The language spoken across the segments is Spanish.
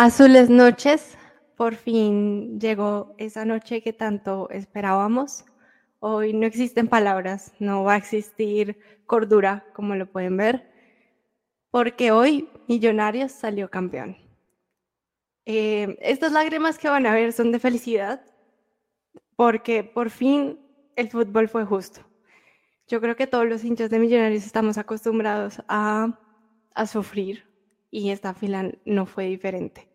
Azules noches, por fin llegó esa noche que tanto esperábamos. Hoy no existen palabras, no va a existir cordura, como lo pueden ver, porque hoy Millonarios salió campeón. Eh, estas lágrimas que van a ver son de felicidad, porque por fin el fútbol fue justo. Yo creo que todos los hinchas de Millonarios estamos acostumbrados a, a sufrir y esta fila no fue diferente.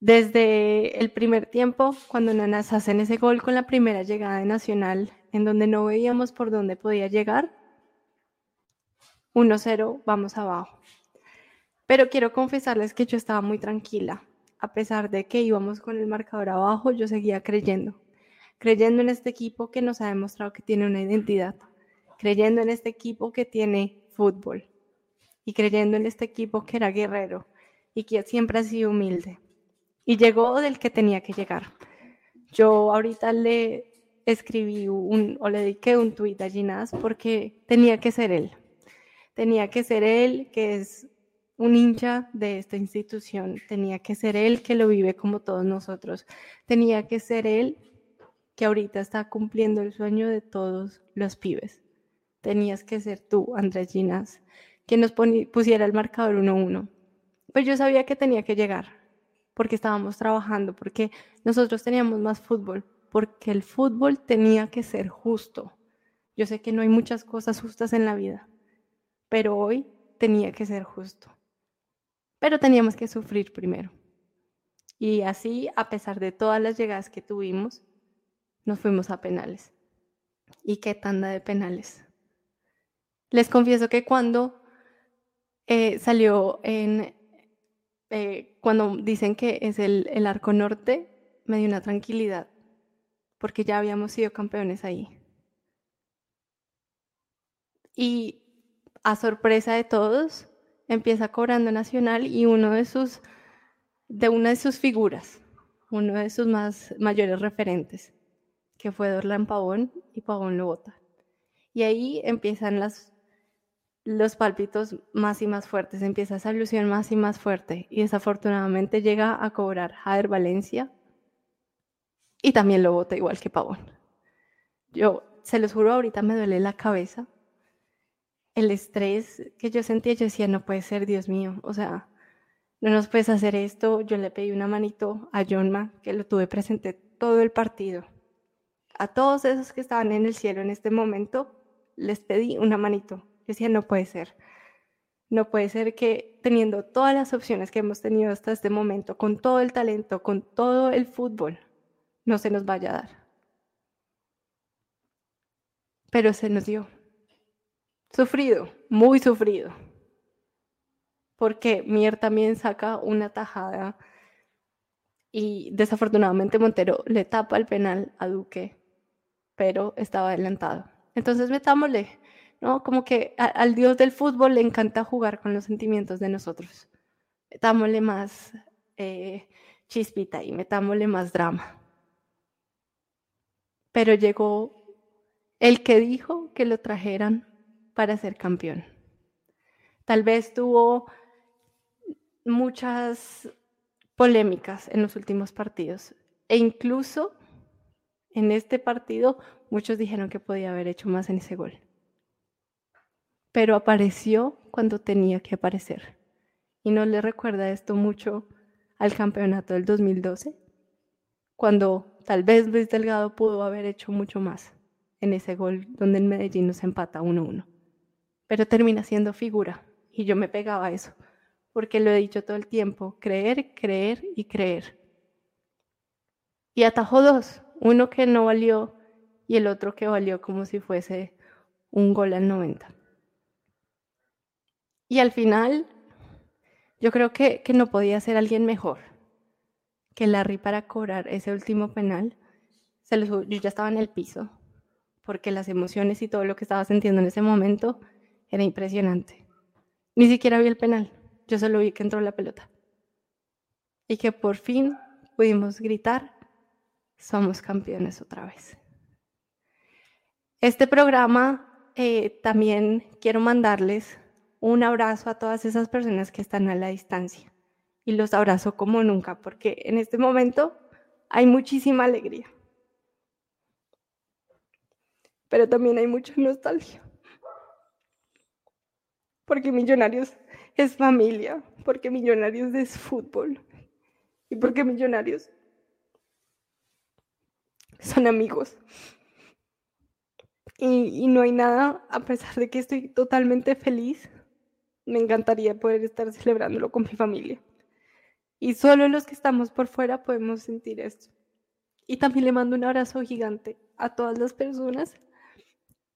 Desde el primer tiempo, cuando Nanas hacen ese gol con la primera llegada de Nacional, en donde no veíamos por dónde podía llegar, 1-0, vamos abajo. Pero quiero confesarles que yo estaba muy tranquila. A pesar de que íbamos con el marcador abajo, yo seguía creyendo. Creyendo en este equipo que nos ha demostrado que tiene una identidad. Creyendo en este equipo que tiene fútbol. Y creyendo en este equipo que era guerrero y que siempre ha sido humilde y llegó del que tenía que llegar. Yo ahorita le escribí un, o le dediqué un tuit a Ginás porque tenía que ser él. Tenía que ser él, que es un hincha de esta institución. Tenía que ser él que lo vive como todos nosotros. Tenía que ser él que ahorita está cumpliendo el sueño de todos los pibes. Tenías que ser tú, Andrés Ginás, que nos pusiera el marcador 1-1. Pues yo sabía que tenía que llegar porque estábamos trabajando, porque nosotros teníamos más fútbol, porque el fútbol tenía que ser justo. Yo sé que no hay muchas cosas justas en la vida, pero hoy tenía que ser justo. Pero teníamos que sufrir primero. Y así, a pesar de todas las llegadas que tuvimos, nos fuimos a penales. ¿Y qué tanda de penales? Les confieso que cuando eh, salió en eh, cuando dicen que es el, el arco norte, me dio una tranquilidad, porque ya habíamos sido campeones ahí. Y a sorpresa de todos, empieza cobrando Nacional y uno de sus, de una de sus figuras, uno de sus más mayores referentes, que fue Dorlan Pavón, y Pavón lo vota. Y ahí empiezan las los pálpitos más y más fuertes, empieza esa ilusión más y más fuerte y desafortunadamente llega a cobrar Jader Valencia y también lo vota igual que Pavón. Yo se los juro, ahorita me duele la cabeza. El estrés que yo sentía, yo decía, no puede ser, Dios mío, o sea, no nos puedes hacer esto. Yo le pedí una manito a Jonma, que lo tuve presente todo el partido. A todos esos que estaban en el cielo en este momento, les pedí una manito decía, no puede ser. No puede ser que teniendo todas las opciones que hemos tenido hasta este momento, con todo el talento, con todo el fútbol, no se nos vaya a dar. Pero se nos dio. Sufrido, muy sufrido. Porque Mier también saca una tajada y desafortunadamente Montero le tapa el penal a Duque, pero estaba adelantado. Entonces metámosle ¿no? Como que al dios del fútbol le encanta jugar con los sentimientos de nosotros. Metámosle más eh, chispita y metámosle más drama. Pero llegó el que dijo que lo trajeran para ser campeón. Tal vez tuvo muchas polémicas en los últimos partidos e incluso en este partido muchos dijeron que podía haber hecho más en ese gol pero apareció cuando tenía que aparecer. ¿Y no le recuerda esto mucho al campeonato del 2012? Cuando tal vez Luis Delgado pudo haber hecho mucho más en ese gol donde en Medellín nos empata 1-1. Pero termina siendo figura y yo me pegaba a eso, porque lo he dicho todo el tiempo, creer, creer y creer. Y atajó dos, uno que no valió y el otro que valió como si fuese un gol al 90. Y al final, yo creo que, no podía ser alguien mejor que Larry para cobrar ese último penal. Se yo ya estaba en el piso, porque las emociones y todo lo que estaba sintiendo en ese momento era impresionante. Ni siquiera vi el penal, yo solo vi que entró la pelota. Y que por fin pudimos gritar, somos campeones otra vez. Este programa eh, también quiero mandarles un abrazo a todas esas personas que están a la distancia y los abrazo como nunca, porque en este momento hay muchísima alegría. Pero también hay mucha nostalgia. Porque Millonarios es familia, porque Millonarios es fútbol y porque Millonarios son amigos. Y, y, no hay nada, a pesar de que estoy totalmente feliz, me encantaría poder estar celebrándolo con mi familia. Y solo los que estamos por fuera podemos sentir esto. Y también le mando un abrazo gigante a todas las personas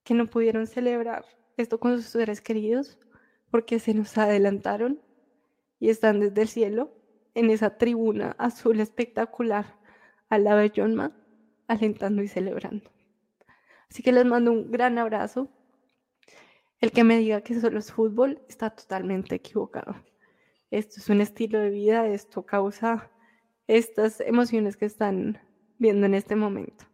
que no pudieron celebrar esto con sus seres queridos porque se nos adelantaron y están desde el cielo en esa tribuna azul espectacular lado de John alentando y celebrando. Así que les mando un gran abrazo. El que me diga que solo es fútbol está totalmente equivocado esto es un estilo de vida, esto causa estas emociones que están viendo en este momento.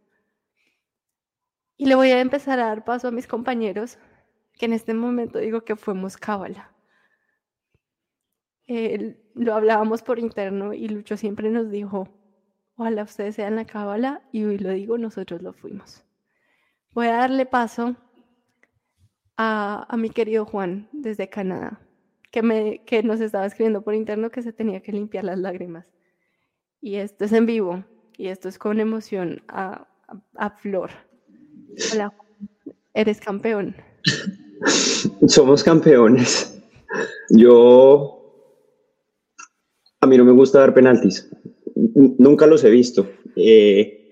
Y le voy a empezar a dar paso a mis compañeros, que en este momento digo que fuimos cábala. lo hablábamos por interno y Lucho siempre nos dijo, ojalá ustedes sean la cábala, y hoy lo digo, nosotros lo fuimos. Voy a darle paso a, a mi querido Juan desde Canadá que, me, que nos estaba escribiendo por interno que se tenía que limpiar las lágrimas. Y esto es en vivo y esto es con emoción a, a, flor. Hola, eres campeón. Somos campeones. Yo, a mí no me gusta dar penaltis. Nunca los he visto. Eh,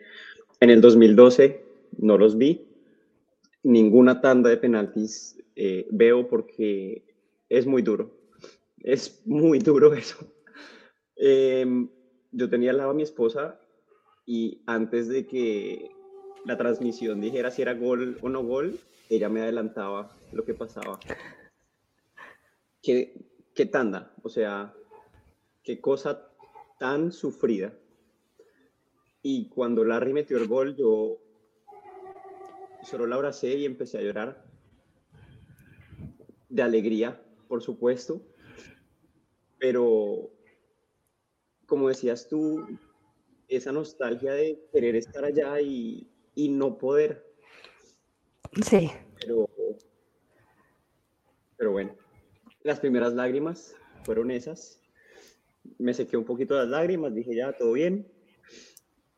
en el 2012 no los vi. Ninguna tanda de penaltis eh, veo porque es muy duro. Es muy duro eso. Em, yo tenía al lado a mi esposa y antes de que la transmisión dijera si era gol o no gol, ella me adelantaba lo que pasaba. ¿Qué, qué tanda? O sea, qué cosa tan sufrida. Y cuando Larry metió el gol, yo solo la abracé y empecé a llorar de alegría por supuesto, pero como decías tú, esa nostalgia de querer estar allá y, no poder. Sí. Pero, pero bueno, las primeras lágrimas fueron esas. Me sequé un poquito las lágrimas, dije ya, todo bien.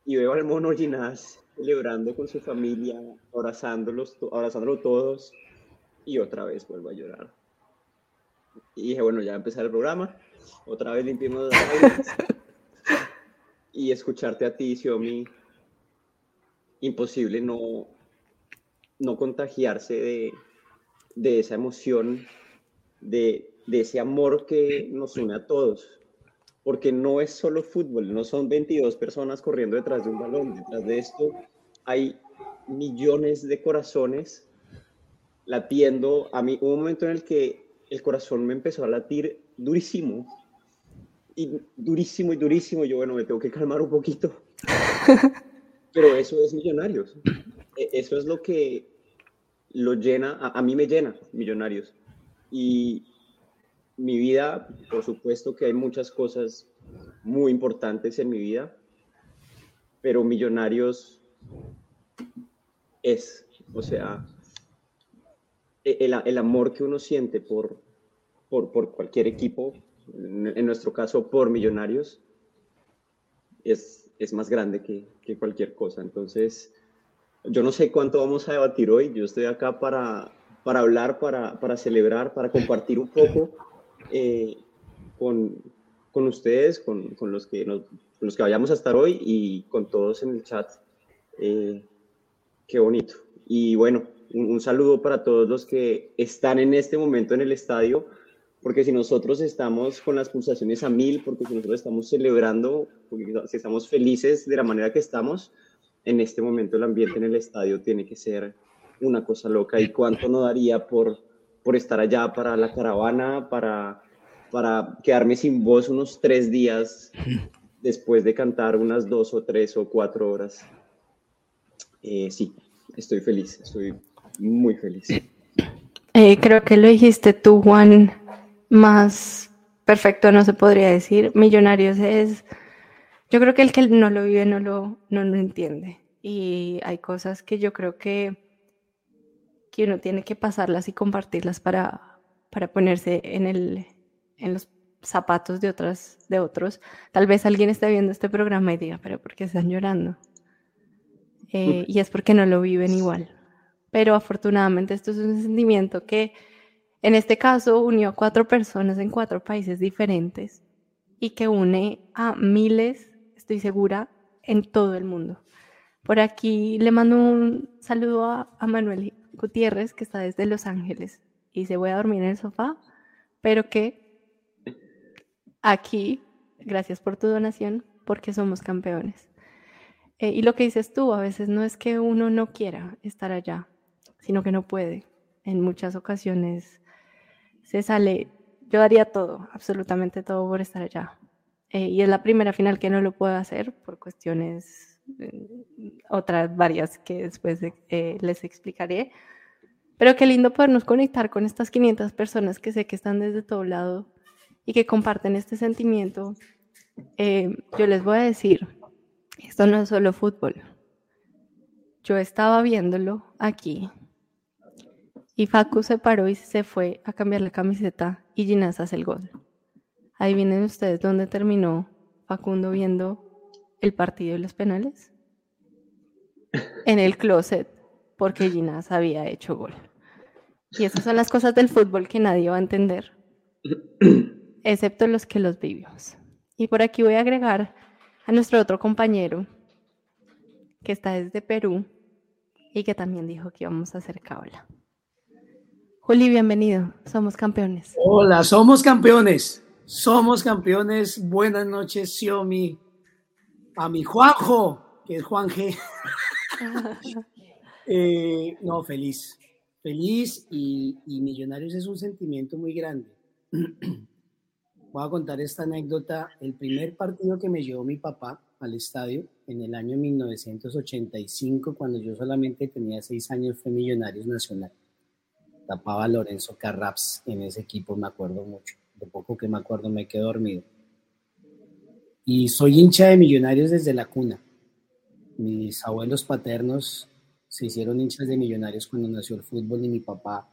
Y veo al mono Ginás celebrando con su familia, abrazándolos, abrazándolo todos. Y otra vez vuelvo a llorar. Y dije, bueno, ya empezar el programa. Otra vez limpiemos las y escucharte a ti, Xiomi, imposible no, no contagiarse de, de esa emoción, de, de, ese amor que nos une a todos. Porque no es solo fútbol, no son 22 personas corriendo detrás de un balón. Detrás de esto hay millones de corazones latiendo. A mí hubo un momento en el que el corazón me empezó a latir durísimo. Y durísimo y durísimo. Yo, bueno, me tengo que calmar un poquito. Pero eso es Millonarios. E, eso es lo que lo llena, a, mí me llena Millonarios. Y mi vida, por supuesto que hay muchas cosas muy importantes en mi vida, pero Millonarios es, o sea, e, el, amor que uno siente por, por, cualquier equipo, en, nuestro caso por Millonarios, es, es más grande que, cualquier cosa. Entonces, yo no sé cuánto vamos a debatir hoy, yo estoy acá para, para hablar, para, celebrar, para compartir un poco eh, con, ustedes, con, los que los que vayamos a estar hoy y con todos en el chat. Eh, qué bonito. Y bueno, un, saludo para todos los que están en este momento en el estadio, porque si nosotros estamos con las pulsaciones a mil, porque si nosotros estamos celebrando, porque si estamos felices de la manera que estamos, en este momento el ambiente en el estadio tiene que ser una cosa loca. ¿Y cuánto no daría por, por estar allá para la caravana, para, para quedarme sin voz unos tres días después de cantar unas dos o tres o cuatro horas? Eh, sí, estoy feliz, estoy muy feliz. Eh, creo que lo dijiste tú, Juan, más perfecto no se podría decir. Millonarios es, yo creo que el que no lo vive no lo, no lo entiende. Y hay cosas que yo creo que, que uno tiene que pasarlas y compartirlas para, para ponerse en, el, en los zapatos de, otras, de otros. Tal vez alguien esté viendo este programa y diga, pero ¿por qué están llorando? Eh, y es porque no lo viven igual. Pero afortunadamente esto es un sentimiento que en este caso unió a cuatro personas en cuatro países diferentes y que une a miles, estoy segura, en todo el mundo. Por aquí le mando un saludo a, a Manuel Gutiérrez, que está desde Los Ángeles, y se voy a dormir en el sofá, pero que aquí, gracias por tu donación, porque somos campeones. Eh, y lo que dices tú, a veces no es que uno no quiera estar allá, sino que no puede. En muchas ocasiones se sale, yo daría todo, absolutamente todo por estar allá. Eh, y es la primera final que no lo puedo hacer por cuestiones, otras varias que después les explicaré. Pero qué lindo podernos conectar con estas 500 personas que sé que están desde todo lado y que comparten este sentimiento. yo les voy a decir, esto no es solo fútbol. Yo estaba viéndolo aquí y Facu se paró y se fue a cambiar la camiseta y Ginás hace el gol. Ahí vienen ustedes dónde terminó Facundo viendo el partido y los penales. En el closet, porque Ginás había hecho gol. Y esas son las cosas del fútbol que nadie va a entender, excepto los que los vivimos. Y por aquí voy a agregar a nuestro otro compañero que está desde Perú y que también dijo que íbamos a hacer cabla. Juli, bienvenido. Somos campeones. Hola, somos campeones. Somos campeones. Buenas noches, Xiomi. A mi Juanjo, que es Juan G. Eh, no, feliz. Feliz y, y Millonarios es un sentimiento muy grande. Voy a contar esta anécdota. El primer partido que me llevó mi papá al estadio en el año 1985, cuando yo solamente tenía seis años, fue Millonarios Nacional. Tapaba a Lorenzo Carraps en ese equipo, me acuerdo mucho. De poco que me acuerdo me quedé dormido. Y soy hincha de Millonarios desde la cuna. Mis abuelos paternos se hicieron hinchas de Millonarios cuando nació el fútbol y mi papá,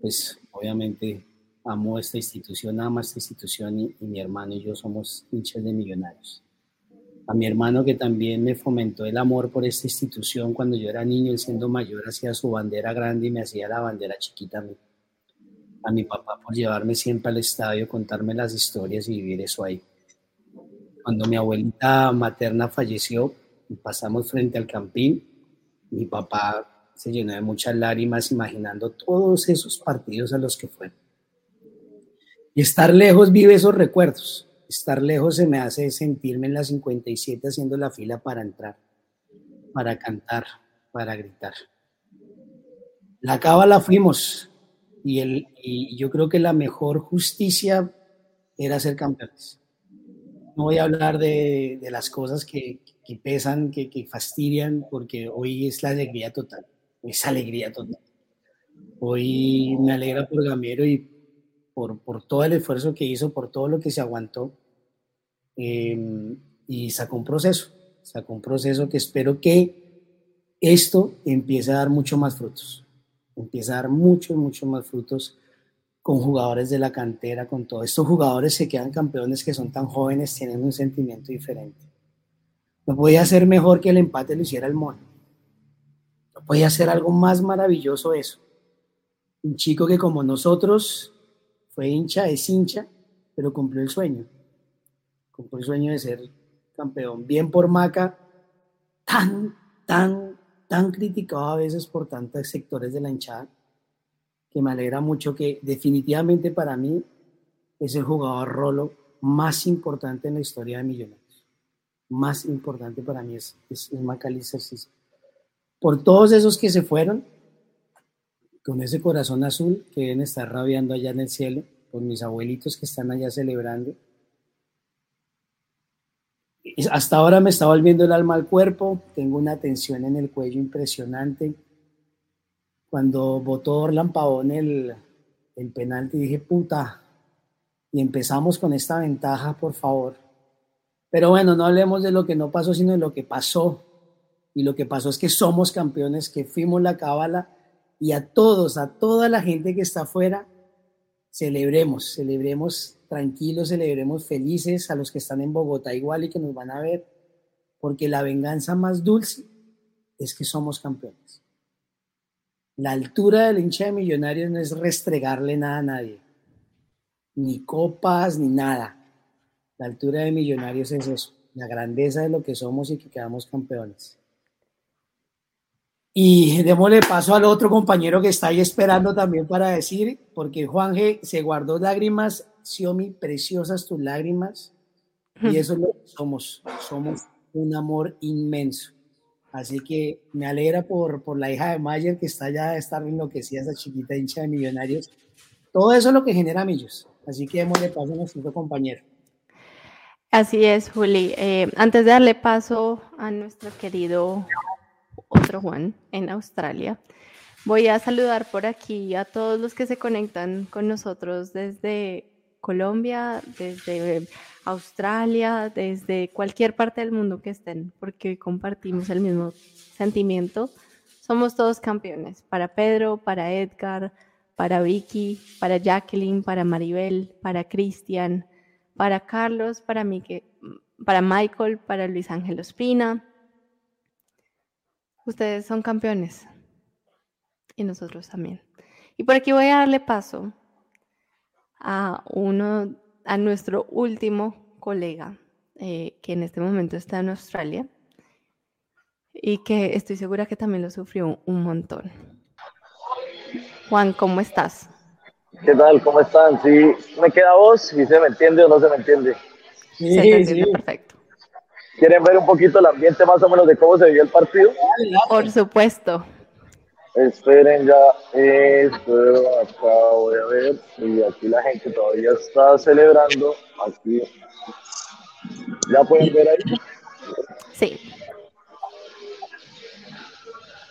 pues obviamente amo esta institución, ama esta institución y, mi hermano y yo somos hinchas de millonarios. A mi hermano que también me fomentó el amor por esta institución cuando yo era niño, él siendo mayor hacía su bandera grande y me hacía la bandera chiquita a mí. A mi papá por llevarme siempre al estadio, contarme las historias y vivir eso ahí. Cuando mi abuelita materna falleció pasamos frente al campín, mi papá se llenó de muchas lágrimas imaginando todos esos partidos a los que fueron y estar lejos vive esos recuerdos. Estar lejos se me hace sentirme en la 57 haciendo la fila para entrar, para cantar, para gritar. La cábala fuimos y, el, y yo creo que la mejor justicia era ser campeones. No voy a hablar de, de las cosas que, que pesan, que, que, fastidian, porque hoy es la alegría total, es alegría total. Hoy me alegra por Gamero y por, por, todo el esfuerzo que hizo, por todo lo que se aguantó em, y sacó un proceso, sacó un proceso que espero que esto empiece a dar mucho más frutos, empiece a dar muchos, muchos más frutos con jugadores de la cantera, con todos estos jugadores se quedan campeones que son tan jóvenes, tienen un sentimiento diferente. No podía ser mejor que el empate lo hiciera el Mono. No podía ser algo más maravilloso eso. Un chico que como nosotros fue hincha, es hincha, pero cumplió el sueño. Cumplió el sueño de ser campeón. Bien por Maca, tan, tan, tan criticado a veces por tantos sectores de la hinchada, que me alegra mucho que definitivamente para mí es el jugador rolo más importante en la historia de Millonarios. Más importante para mí es, es, es Por todos esos que se fueron, con ese corazón azul que deben estar rabiando allá en el cielo, con mis abuelitos que están allá celebrando. Hasta ahora me está volviendo el alma al cuerpo, tengo una tensión en el cuello impresionante. Cuando votó Orlan Pavón el, el penalti dije, puta, y empezamos con esta ventaja, por favor. Pero bueno, no hablemos de lo que no pasó, sino de lo que pasó. Y lo que pasó es que somos campeones, que fuimos la cábala y a todos, a toda la gente que está afuera, celebremos, celebremos tranquilos, celebremos felices, a los que están en Bogotá igual y que nos van a ver, porque la venganza más dulce es que somos campeones. La altura del hincha de millonarios no es restregarle nada a nadie, ni copas, ni nada. La altura de millonarios es eso, la grandeza de lo que somos y que quedamos campeones. Y démosle paso al otro compañero que está ahí esperando también para decir, porque Juan G se guardó lágrimas, Xiomi, preciosas tus lágrimas, y eso es lo que somos, somos un amor inmenso. Así que me alegra por, por la hija de Mayer que está ya, estar enloquecida, esa chiquita hincha de millonarios. Todo eso es lo que genera millos. Así que démosle paso a nuestro compañero. Así es, Juli. Eh, antes de darle paso a nuestro querido otro Juan en Australia, voy a saludar por aquí a todos los que se conectan con nosotros desde Colombia, desde Australia, desde cualquier parte del mundo que estén, porque hoy compartimos el mismo sentimiento. Somos todos campeones, para Pedro, para Edgar, para Vicky, para Jacqueline, para Maribel, para Cristian, para Carlos, para, para Michael, para Luis Ángel Ospina. Ustedes son campeones y nosotros también. Y por aquí voy a darle paso a uno, a nuestro último colega, eh, que en este momento está en Australia y que estoy segura que también lo sufrió un montón. Juan, ¿cómo estás? ¿Qué tal? ¿Cómo están? Sí, me queda voz y se me entiende o no se me entiende. Sí, sí. perfecto. ¿Quieren ver un poquito el ambiente más o menos de cómo se vio el partido? Por supuesto. Esperen ya, esto acá voy a ver, y aquí la gente todavía está celebrando, aquí, ¿ya pueden ver ahí? Sí.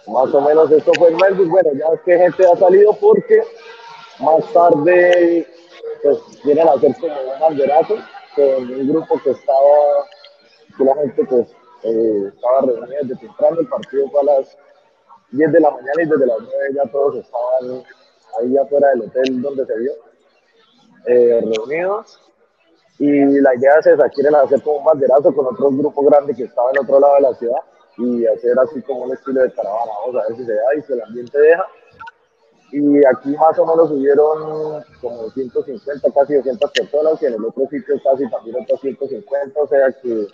Más o menos esto fue el Melbourne, bueno, ya es que gente ha salido porque más tarde, pues, vienen a hacer como un banderazo con un grupo que estaba, que la gente, pues, eh, estaba reunida desde temprano, el partido fue a las 10 de la mañana y desde las 9 ya todos estaban ahí afuera del hotel donde se vio, eh, reunidos. Y la idea es esa, quieren hacer como un banderazo con otro grupo grande que estaba en otro lado de la ciudad y hacer así como un estilo de caravana. Vamos a ver si se da y si el ambiente deja. Y aquí más o menos hubieron como 150, casi 200 personas y en el otro sitio casi también otros 150, o sea que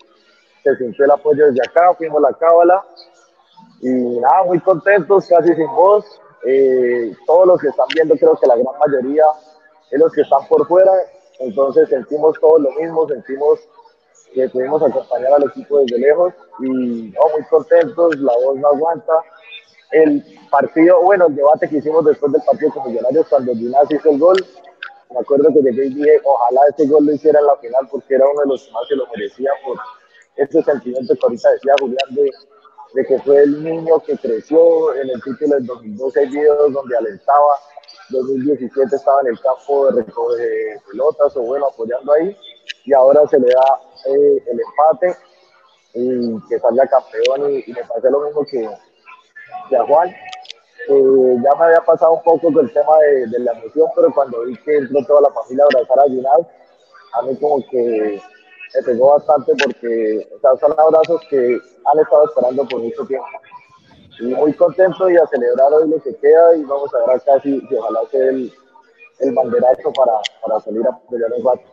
se sintió el apoyo desde acá, fuimos la cábala y nada, muy contentos, casi sin voz. Eh, todos los que están viendo, creo que la gran mayoría es los que están por fuera, entonces sentimos todos lo mismo, sentimos que pudimos acompañar al equipo desde lejos y no, muy contentos, la voz no aguanta. El partido, bueno, el debate que hicimos después del partido con Millonarios cuando Ginás hizo el gol, me acuerdo que llegué y dije, ojalá ese gol lo hiciera en la final porque era uno de los que más se lo merecía por ese sentimiento que ahorita decía Julián de de que fue el niño que creció en el título del 2012 hay videos donde alentaba, 2017 estaba en el campo de recoger pelotas o bueno, apoyando ahí, y ahora se le da eh, el empate y que salga campeón y, me parece lo mismo que, a Juan. Eh, ya me había pasado un poco con el tema de, la emoción, pero cuando vi que entró toda la familia a abrazar a Ginal, a mí como que me pegó bastante porque son abrazos que han estado esperando por mucho tiempo. Y muy contento y a celebrar hoy lo que queda y vamos a ver acá si, ojalá sea el, el banderazo para, para salir a pelear el rato.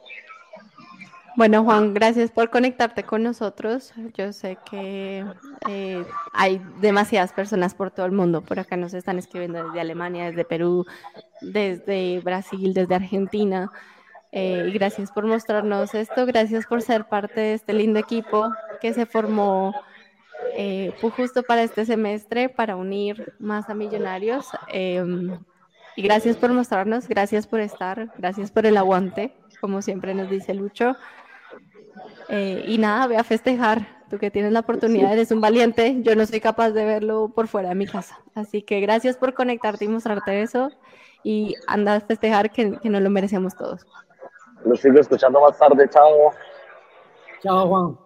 Bueno, Juan, gracias por conectarte con nosotros. Yo sé que eh, hay demasiadas personas por todo el mundo. Por acá nos están escribiendo desde Alemania, desde Perú, desde Brasil, desde Argentina. Eh, gracias por mostrarnos esto, gracias por ser parte de este lindo equipo que se formó eh, justo para este semestre, para unir más a millonarios. Em, y gracias por mostrarnos, gracias por estar, gracias por el aguante, como siempre nos dice Lucho. Eh, y nada, voy a festejar. Tú que tienes la oportunidad, eres un valiente. Yo no soy capaz de verlo por fuera de mi casa. Así que gracias por conectarte y mostrarte eso. Y anda a festejar que, que nos lo merecemos todos. Los sigo escuchando más tarde. Chao. Chao, Juan.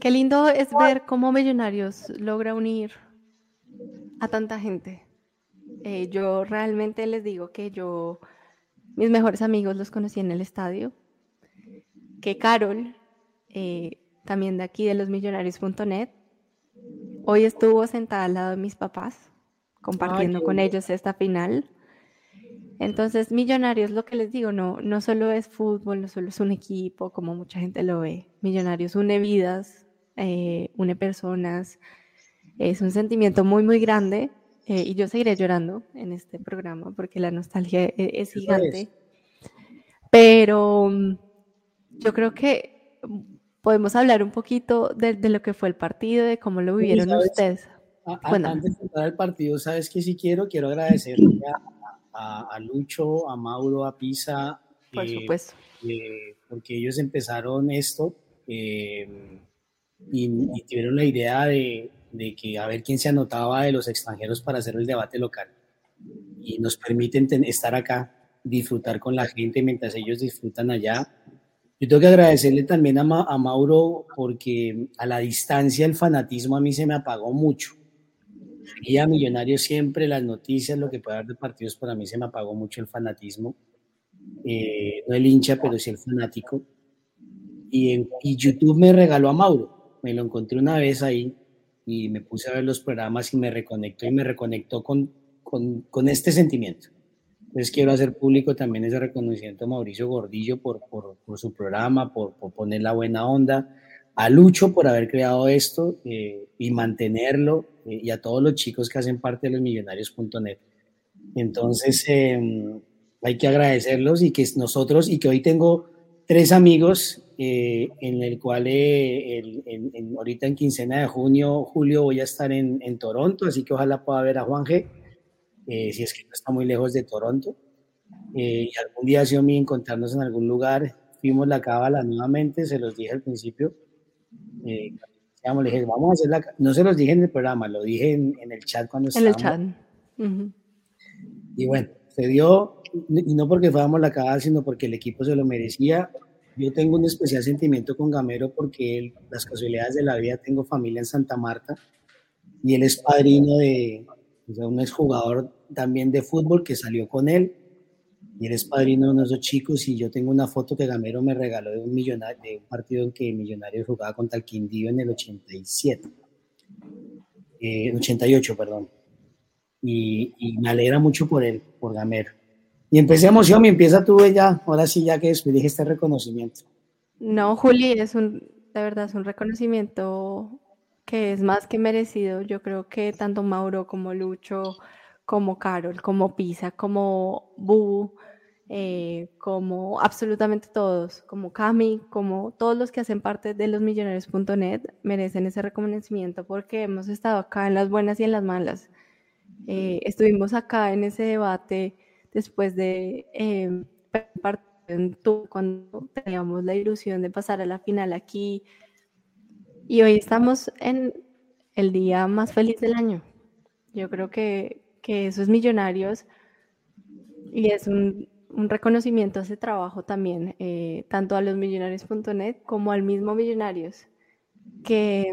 Qué lindo es ver cómo Millonarios logra unir a tanta gente. Eh, yo realmente les digo que yo, mis mejores amigos los conocí en el estadio, que Carol, eh, también de aquí de los millonarios.net, hoy estuvo sentada al lado de mis papás, compartiendo con ellos esta final. Entonces, Millonarios, lo que les digo, no, no solo es fútbol, no solo es un equipo, como mucha gente lo ve. Millonarios une vidas, eh, une personas. Es un sentimiento muy, muy grande eh, y yo seguiré llorando en este programa porque la nostalgia e, es, gigante. Pero mm, yo creo que podemos hablar un poquito de, lo que fue el partido, de cómo lo vivieron ustedes. bueno. Antes de entrar al partido, ¿sabes qué? Si quiero, quiero agradecerle a, Lucho, a Mauro, a Pisa. Por eh, supuesto. Eh, porque ellos empezaron esto y, y, tuvieron la idea de, de que a ver quién se anotaba de los extranjeros para hacer el debate local. Y nos permiten estar acá, disfrutar con la gente mientras ellos disfrutan allá. Yo tengo que agradecerle también a, a Mauro porque a la distancia el fanatismo a mí se me apagó mucho. Y a Millonario siempre las noticias, lo que puede haber de partidos, para mí se me apagó mucho el fanatismo. Eh, no el hincha, pero sí el fanático. Y, en, y YouTube me regaló a Mauro. Me lo encontré una vez ahí y me puse a ver los programas y me reconectó y me reconectó con, con, con este sentimiento. Entonces quiero hacer público también ese reconocimiento a Mauricio Gordillo por, por, por su programa, por, por, poner la buena onda, a Lucho por haber creado esto eh, y mantenerlo y a todos los chicos que hacen parte de los millonarios.net. Entonces em, hay que agradecerlos y que nosotros y que hoy tengo tres amigos eh, en el cual eh, el, ahorita en quincena de junio, julio voy a estar en, en Toronto, así que ojalá pueda ver a Juan G, eh, si es que no está muy lejos de Toronto. y algún día sido mi encontrarnos en algún lugar, fuimos la cábala nuevamente, se los dije al principio. Le dije, vamos a hacer la... No se los dije en el programa, lo dije en, el chat cuando En el chat. Y bueno, se dio, y no porque fuéramos la cábala, sino porque el equipo se lo merecía. Yo tengo un especial sentimiento con Gamero porque las casualidades de la vida, tengo familia en Santa Marta y él es padrino de, o sea, un exjugador también de fútbol que salió con él y él es padrino de unos dos chicos y yo tengo una foto que Gamero me regaló de un, millonario, de un partido en que Millonarios jugaba contra el Quindío en el 87, eh, 88, perdón. Y, y me alegra mucho por él, por Gamero. Y empecé emoción y empieza tú ya, ahora sí ya que dije este reconocimiento. No, Juli, es un, de verdad, es un reconocimiento que es más que merecido. Yo creo que tanto Mauro como Lucho, como Carol, como Pisa, como Bu, eh, como absolutamente todos, como Cami, como todos los que hacen parte de los millonarios.net merecen ese reconocimiento porque hemos estado acá en las buenas y en las malas. Eh, estuvimos acá en ese debate después de eh, cuando teníamos la ilusión de pasar a la final aquí. Y hoy estamos en el día más feliz del año. Yo creo que, que eso es Millonarios y es un, un reconocimiento a ese trabajo también, eh, tanto a los millonarios.net como al mismo Millonarios, que,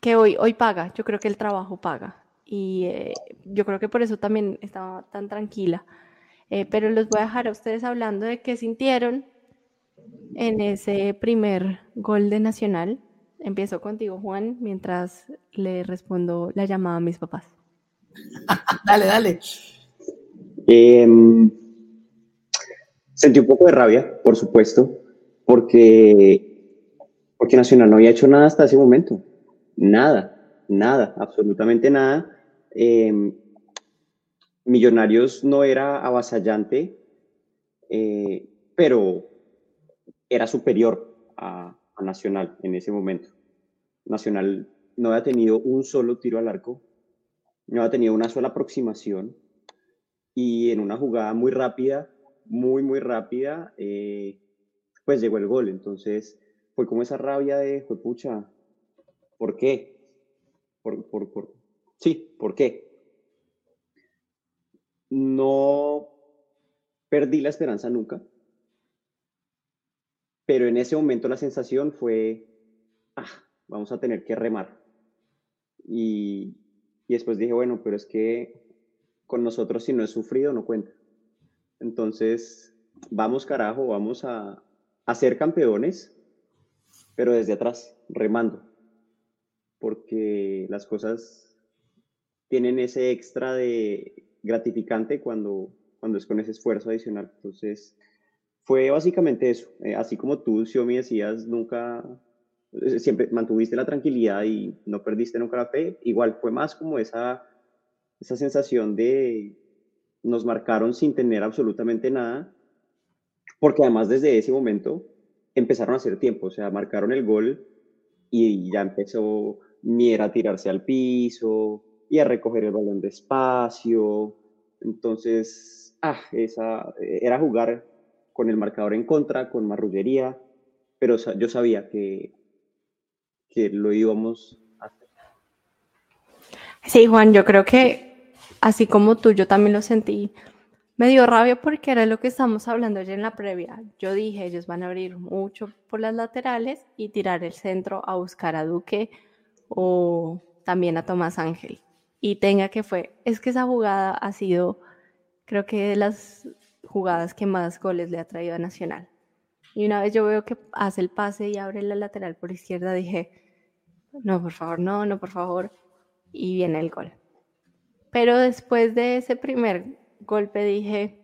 que hoy, hoy paga. Yo creo que el trabajo paga y eh, yo creo que por eso también estaba tan tranquila. Eh, pero los voy a dejar a ustedes hablando de qué sintieron en ese primer gol de Nacional. Empiezo contigo, Juan, mientras le respondo la llamada a mis papás. dale, dale. Em, sentí un poco de rabia, por supuesto, porque, porque Nacional no había hecho nada hasta ese momento. Nada, nada, absolutamente nada. Em, Millonarios no era avasallante, eh, pero era superior a, Nacional en ese momento. Nacional no había tenido un solo tiro al arco, no había tenido una sola aproximación y en una jugada muy rápida, muy, muy rápida, eh, pues llegó el gol. Entonces fue como esa rabia de, fue pucha, ¿por qué? por, por, Sí, ¿por qué? no perdí la esperanza nunca, pero en ese momento la sensación fue, ah, vamos a tener que remar. Y, y después dije, bueno, pero es que con nosotros si no es sufrido no cuenta. Entonces, vamos carajo, vamos a, a ser campeones, pero desde atrás, remando, porque las cosas tienen ese extra de gratificante cuando, cuando es con ese esfuerzo adicional. Entonces, fue básicamente eso. Eh, así como tú, Xiomi, decías, nunca, eh, siempre mantuviste la tranquilidad y no perdiste nunca la fe, igual fue más como esa, esa sensación de nos marcaron sin tener absolutamente nada, porque además desde ese momento empezaron a hacer tiempo, o sea, marcaron el gol y ya empezó Miera a tirarse al piso y a recoger el balón despacio. Entonces, ah, esa, era jugar con el marcador en contra, con marrullería, pero yo sabía que, que lo íbamos. Sí, Juan, yo creo que así como tú, yo también lo sentí me dio rabia porque era lo que estamos hablando ayer en la previa. Yo dije, ellos van a abrir mucho por las laterales y tirar el centro a buscar a Duque o también a Tomás Ángel. Y tenga que fue, es que esa jugada ha sido, creo que de las jugadas que más goles le ha traído a Nacional. Y una vez yo veo que hace el pase y abre la lateral por izquierda, dije, no, por favor, no, no, por favor. Y viene el gol. Pero después de ese primer golpe dije,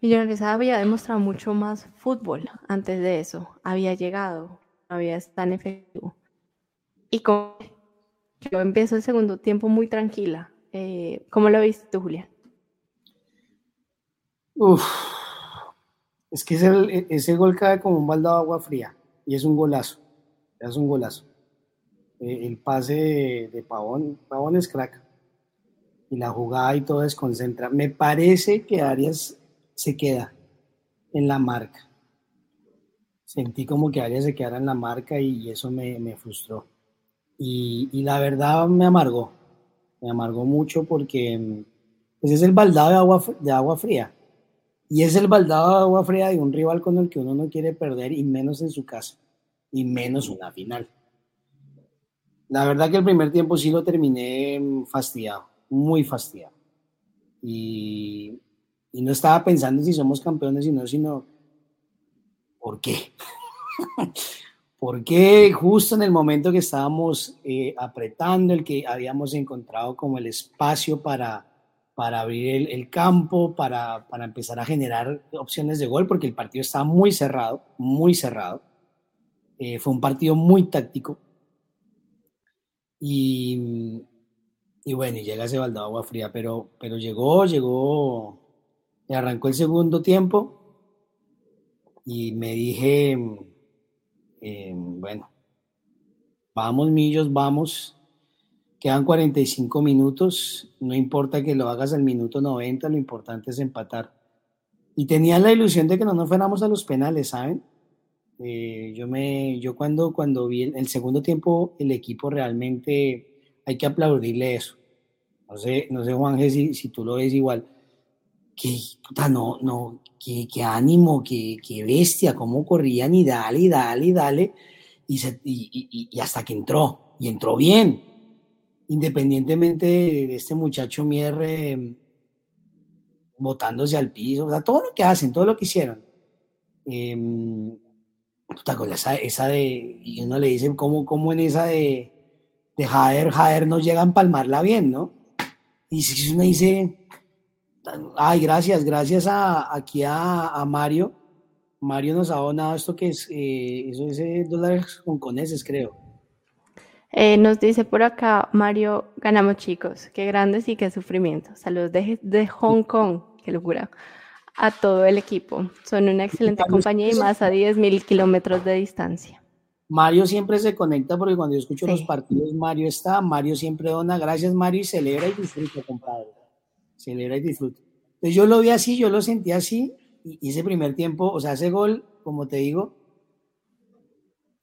Millonarios había demostrado mucho más fútbol antes de eso, había llegado, había estado tan efectivo. Y como yo empiezo el segundo tiempo muy tranquila. Eh, ¿Cómo lo viste tú, Julián? Uf, es que ese, ese, gol cae como un baldado de agua fría y es un golazo, es un golazo. Eh, el pase de, de Pavón, Pavón es crack y la jugada y todo desconcentra. Me parece que Arias se queda en la marca. Sentí como que Arias se quedara en la marca y eso me, me frustró. Y, y, la verdad me amargó. Me amargó mucho porque pues es el baldado de agua, de agua fría. Y es el baldado de agua fría de un rival con el que uno no quiere perder y menos en su casa. Y menos una final. La verdad que el primer tiempo sí lo terminé fastidiado muy fastidiado. Y, y, no estaba pensando si somos campeones, sino, sino, ¿por qué? ¿Por qué justo en el momento que estábamos eh, apretando, el que habíamos encontrado como el espacio para, para abrir el, el campo, para, para, empezar a generar opciones de gol, porque el partido estaba muy cerrado, muy cerrado. Eh, fue un partido muy táctico. Y, y bueno, y llega ese baldado agua fría, pero, pero llegó, llegó, y arrancó el segundo tiempo y me dije, em, bueno, vamos Millos, vamos, quedan 45 minutos, no importa que lo hagas al minuto 90, lo importante es empatar. Y tenía la ilusión de que no nos fuéramos a los penales, ¿saben? Eh, yo, me, yo cuando, cuando vi el, segundo tiempo, el equipo realmente hay que aplaudirle eso. No sé, no sé Juan si, si tú lo ves igual. Qué, puta, no, no, qué, ánimo, qué, bestia, cómo corrían y dale, y dale, y dale. Y, hasta que entró, y entró bien. Independientemente de este muchacho Mierre botándose al piso, o sea, todo lo que hacen, todo lo que hicieron. Eh, puta, esa, esa de, y uno le dice, ¿cómo, cómo en esa de, de Jader, Jader no llega a empalmarla bien, ¿no? Y si uno dice, ay, gracias, gracias a, aquí a, Mario. Mario nos ha donado esto que es, eh, eso es eh, dólares hongkoneses, creo. Eh, nos dice por acá, Mario, ganamos chicos, qué grandes y qué sufrimiento. Saludos de, de Hong Kong, qué locura. A todo el equipo. Son una excelente compañía y más a 10.000 kilómetros de distancia. Mario siempre se conecta porque cuando yo escucho los partidos, Mario está, Mario siempre dona, gracias Mario, y celebra y disfruta, compadre. Celebra y disfruta. Entonces yo lo vi así, yo lo sentí así, y ese primer tiempo, o sea, ese gol, como te digo,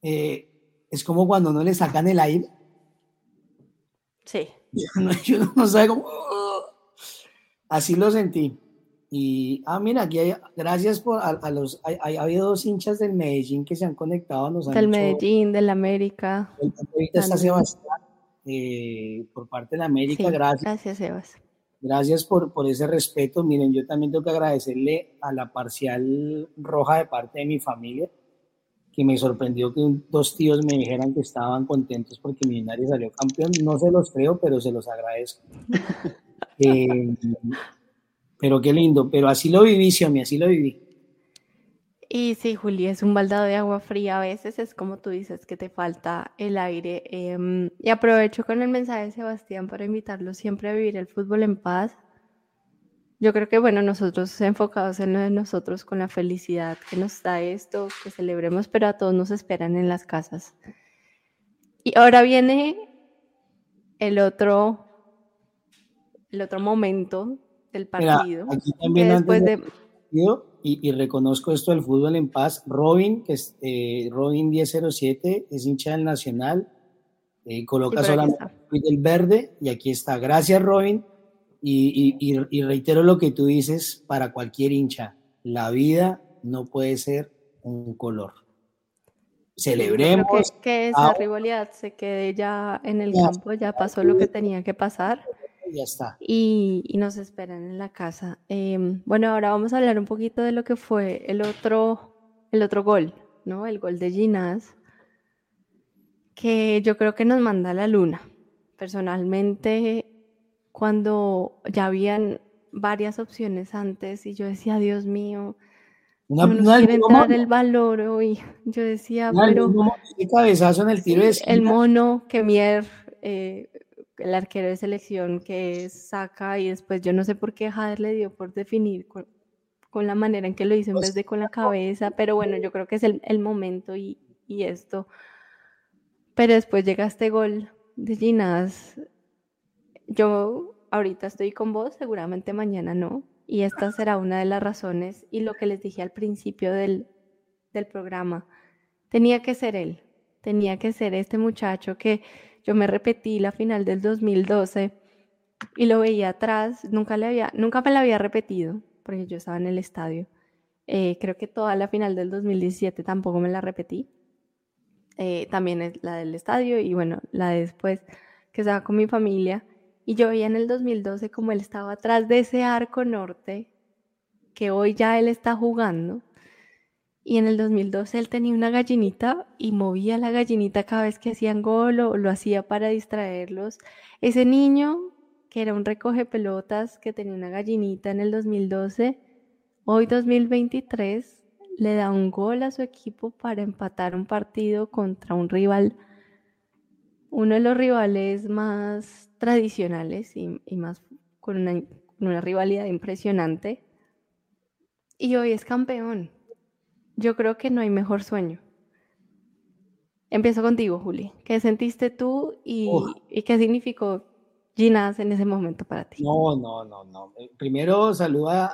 eh, es como cuando no le sacan el aire. Sí. Yo no, no sabe cómo... Así lo sentí. Y, ah, mira, aquí hay, gracias por, a, los, hay, ha habido dos hinchas del Medellín que se han conectado. Nos del Medellín, del América. Ahorita está Sebastián, eh, por parte de la América, gracias. Gracias, Sebas. Gracias por, por ese respeto. Miren, yo también tengo que agradecerle a la parcial roja de parte de mi familia, que me sorprendió que dos tíos me dijeran que estaban contentos porque Millonarios salió campeón. No se los creo, pero se los agradezco. eh, pero qué lindo, pero así lo viví, Xiaomi, así lo viví. Y sí, Juli, es un baldado de agua fría a veces, es como tú dices, que te falta el aire. Em, y aprovecho con el mensaje de Sebastián para invitarlo siempre a vivir el fútbol en paz. Yo creo que, bueno, nosotros enfocados en lo de nosotros, con la felicidad que nos da esto, que celebremos, pero a todos nos esperan en las casas. Y ahora viene el otro, el otro momento del partido. aquí también después de... y, reconozco esto del fútbol en paz. Robin, que es eh, Robin 1007, es hincha del Nacional, eh, coloca solamente el verde y aquí está. Gracias, Robin. Y, y, reitero lo que tú dices para cualquier hincha. La vida no puede ser un color. Celebremos. Que, que, esa rivalidad se quede ya en el campo, ya pasó lo que tenía que pasar ya está. Y, nos esperan en la casa. Em, bueno, ahora vamos a hablar un poquito de lo que fue el otro, el otro gol, ¿no? El gol de Ginás, que yo creo que nos manda a la luna. Personalmente, cuando ya habían varias opciones antes y yo decía, Dios mío, no, no quiere entrar el valor hoy. Yo decía, pero... ¿Qué cabezazo en el tiro El mono, que Mier... Eh, el arquero de selección que saca y después yo no sé por qué Jader le dio por definir con, la manera en que lo hizo en vez de con la cabeza, pero bueno, yo creo que es el, momento y, esto. Pero después llega este gol de Ginás. Yo ahorita estoy con vos, seguramente mañana no. Y esta será una de las razones y lo que les dije al principio del, del programa. Tenía que ser él, tenía que ser este muchacho que yo me repetí la final del 2012 y lo veía atrás, nunca, le había, nunca me la había repetido, porque yo estaba en el estadio. Eh, creo que toda la final del 2017 tampoco me la repetí. Eh, también es la del estadio y bueno, la de después que estaba con mi familia. Y yo veía en el 2012 como él estaba atrás de ese arco norte, que hoy ya él está jugando y en el 2012 él tenía una gallinita y movía la gallinita cada vez que hacían gol o lo hacía para distraerlos. Ese niño, que era un recoge pelotas, que tenía una gallinita en el 2012, hoy 2023 le da un gol a su equipo para empatar un partido contra un rival, uno de los rivales más tradicionales y, más con una, rivalidad impresionante. Y hoy es campeón. Yo creo que no hay mejor sueño. Empiezo contigo, Juli. ¿Qué sentiste tú y, qué significó Ginás en ese momento para ti? No, no, no, no. Eh, primero saluda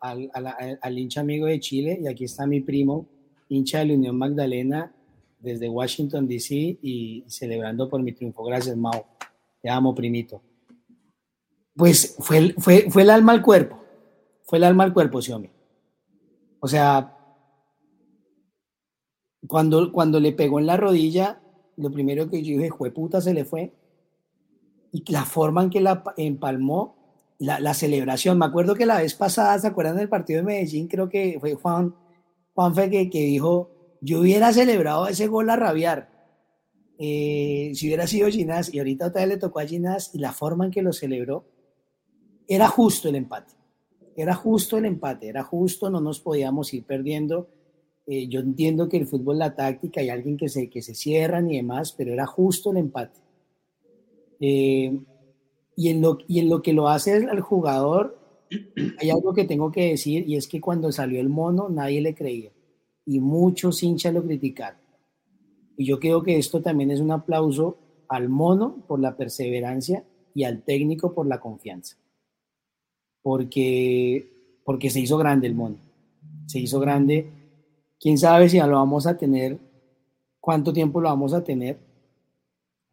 al hincha amigo de Chile y aquí está mi primo, hincha de la Unión Magdalena desde Washington, D.C. y celebrando por mi triunfo. Gracias, Mau. Te amo, primito. Pues fue, fue, fue el alma al cuerpo. Fue el alma al cuerpo, Xiomi. O sea, cuando, cuando le pegó en la rodilla, lo primero que yo dije, puta, se le fue. Y la forma en que la empalmó, la, la, celebración. Me acuerdo que la vez pasada, ¿se acuerdan del partido de Medellín? Creo que fue Juan, Juan fue que, que dijo, yo hubiera celebrado ese gol a rabiar. Eh, si hubiera sido Ginás y ahorita otra vez le tocó a Ginás y la forma en que lo celebró, era justo el empate. Era justo el empate, era justo, no nos podíamos ir perdiendo eh, yo entiendo que el fútbol, la táctica, hay alguien que se, que se cierran y demás, pero era justo el empate. Eh, y, en lo, y en lo que lo hace el jugador, hay algo que tengo que decir y es que cuando salió el mono nadie le creía y muchos hinchas lo criticaron. Y yo creo que esto también es un aplauso al mono por la perseverancia y al técnico por la confianza. Porque, porque se hizo grande el mono. Se hizo grande quién sabe si ya lo vamos a tener, cuánto tiempo lo vamos a tener.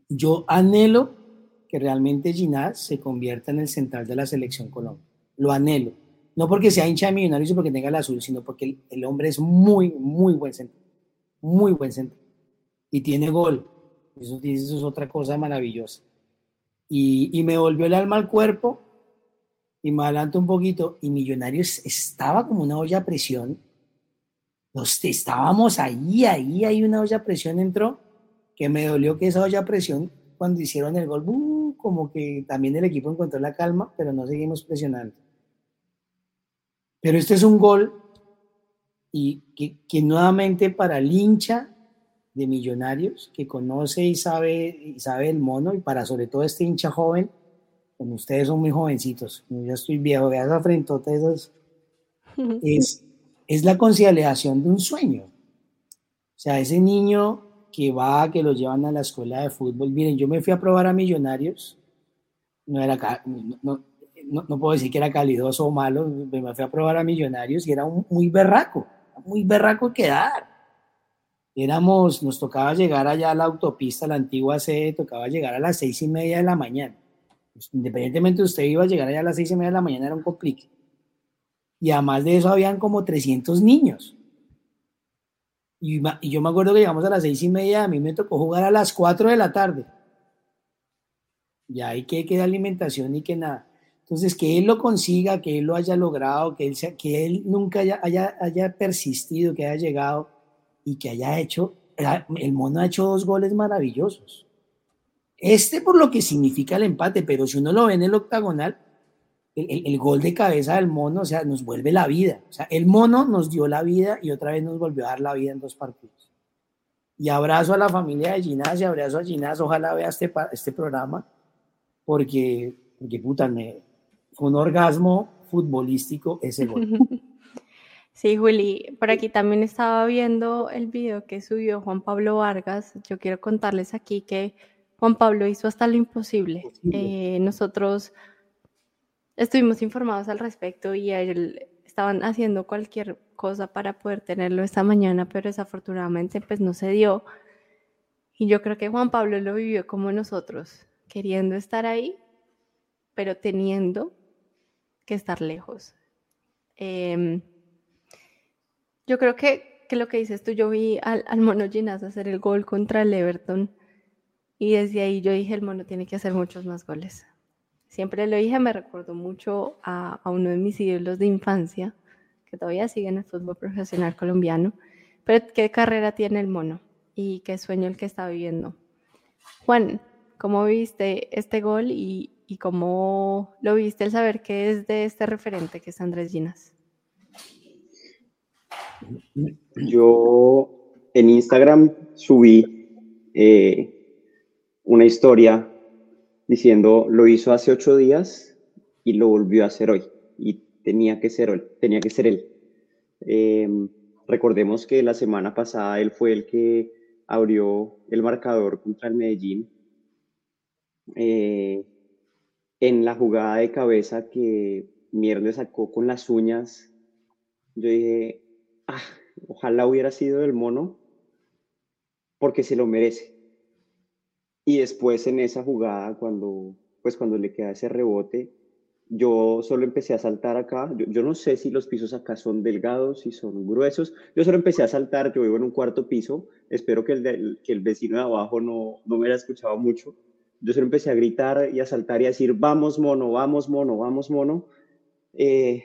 Yo anhelo que realmente Ginás se convierta en el central de la selección Colombia. lo anhelo. No porque sea hincha de millonarios o porque tenga el azul, sino porque el, hombre es muy, muy buen centro. Muy buen centro. Y tiene gol. Eso, eso es otra cosa maravillosa. Y, y me volvió el alma al cuerpo y me adelanto un poquito, y Millonarios estaba como una olla a presión. Nos, estábamos ahí, ahí, ahí una olla a presión entró, que me dolió que esa olla a presión, cuando hicieron el gol, uh, como que también el equipo encontró la calma, pero no seguimos presionando. Pero este es un gol y que, que nuevamente para el hincha de Millonarios, que conoce y sabe, y sabe el mono, y para sobre todo este hincha joven, como ustedes son muy jovencitos, yo estoy viejo, vea esa frentota, esas, es, es la conciliación de un sueño. O sea, ese niño que va, que lo llevan a la escuela de fútbol, miren, yo me fui a probar a Millonarios, no era, no, no, puedo decir que era calidoso o malo, me fui a probar a Millonarios y era muy berraco, muy berraco quedar. Éramos, nos tocaba llegar allá a la autopista, la antigua sede, tocaba llegar a las seis y media de la mañana pues, independientemente usted iba a llegar allá a las seis y media de la mañana, era un complique. Y además de eso, habían como 300 niños. Y, yo me acuerdo que llegamos a las seis y media, a mí me tocó jugar a las 4 de la tarde. Ya hay que, que alimentación y que nada. Entonces, que él lo consiga, que él lo haya logrado, que él, que él nunca haya, haya, haya persistido, que haya llegado y que haya hecho, el mono ha hecho dos goles maravillosos. Este por lo que significa el empate, pero si uno lo ve en el octagonal, el, gol de cabeza del mono, o sea, nos vuelve la vida. O sea, el mono nos dio la vida y otra vez nos volvió a dar la vida en dos partidos. Y abrazo a la familia de Ginás y abrazo a Ginás. Ojalá vea este, este programa, porque, porque puta, me, fue un orgasmo futbolístico ese gol. Sí, Juli, por aquí también estaba viendo el video que subió Juan Pablo Vargas. Yo quiero contarles aquí que Juan Pablo hizo hasta lo imposible. Eh, nosotros estuvimos informados al respecto y él estaban haciendo cualquier cosa para poder tenerlo esta mañana, pero desafortunadamente pues no se dio. Y yo creo que Juan Pablo lo vivió como nosotros, queriendo estar ahí, pero teniendo que estar lejos. Em, yo creo que, que, lo que dices tú, yo vi al, al Mono Ginás hacer el gol contra el Everton y desde ahí yo dije, el mono tiene que hacer muchos más goles. Siempre lo dije, me recuerdo mucho a, uno de mis ídolos de infancia, que todavía sigue en el fútbol profesional colombiano. Pero qué carrera tiene el mono y qué sueño el que está viviendo. Juan, ¿cómo viste este gol y, y cómo lo viste el saber que es de este referente que es Andrés Ginas? Yo en Instagram subí eh, una historia diciendo lo hizo hace ocho días y lo volvió a hacer hoy y tenía que ser, él, tenía que ser él. Em, recordemos que la semana pasada él fue el que abrió el marcador contra el Medellín eh, en la jugada de cabeza que Mier sacó con las uñas. Yo dije, ah, ojalá hubiera sido el mono porque se lo merece y después en esa jugada, cuando, pues cuando le queda ese rebote, yo solo empecé a saltar acá. Yo, no sé si los pisos acá son delgados, si son gruesos. Yo solo empecé a saltar, yo vivo en un cuarto piso. Espero que el, que el vecino de abajo no, no me haya escuchado mucho. Yo solo empecé a gritar y a saltar y a decir, vamos mono, vamos mono, vamos mono. Eh,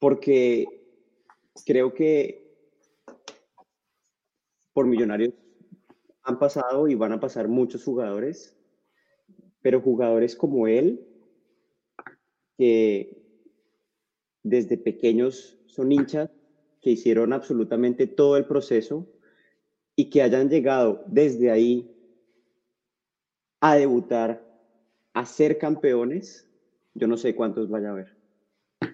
porque creo que por Millonarios han pasado y van a pasar muchos jugadores, pero jugadores como él, que desde pequeños son hinchas, que hicieron absolutamente todo el proceso y que hayan llegado desde ahí a debutar, a ser campeones, yo no sé cuántos vaya a haber.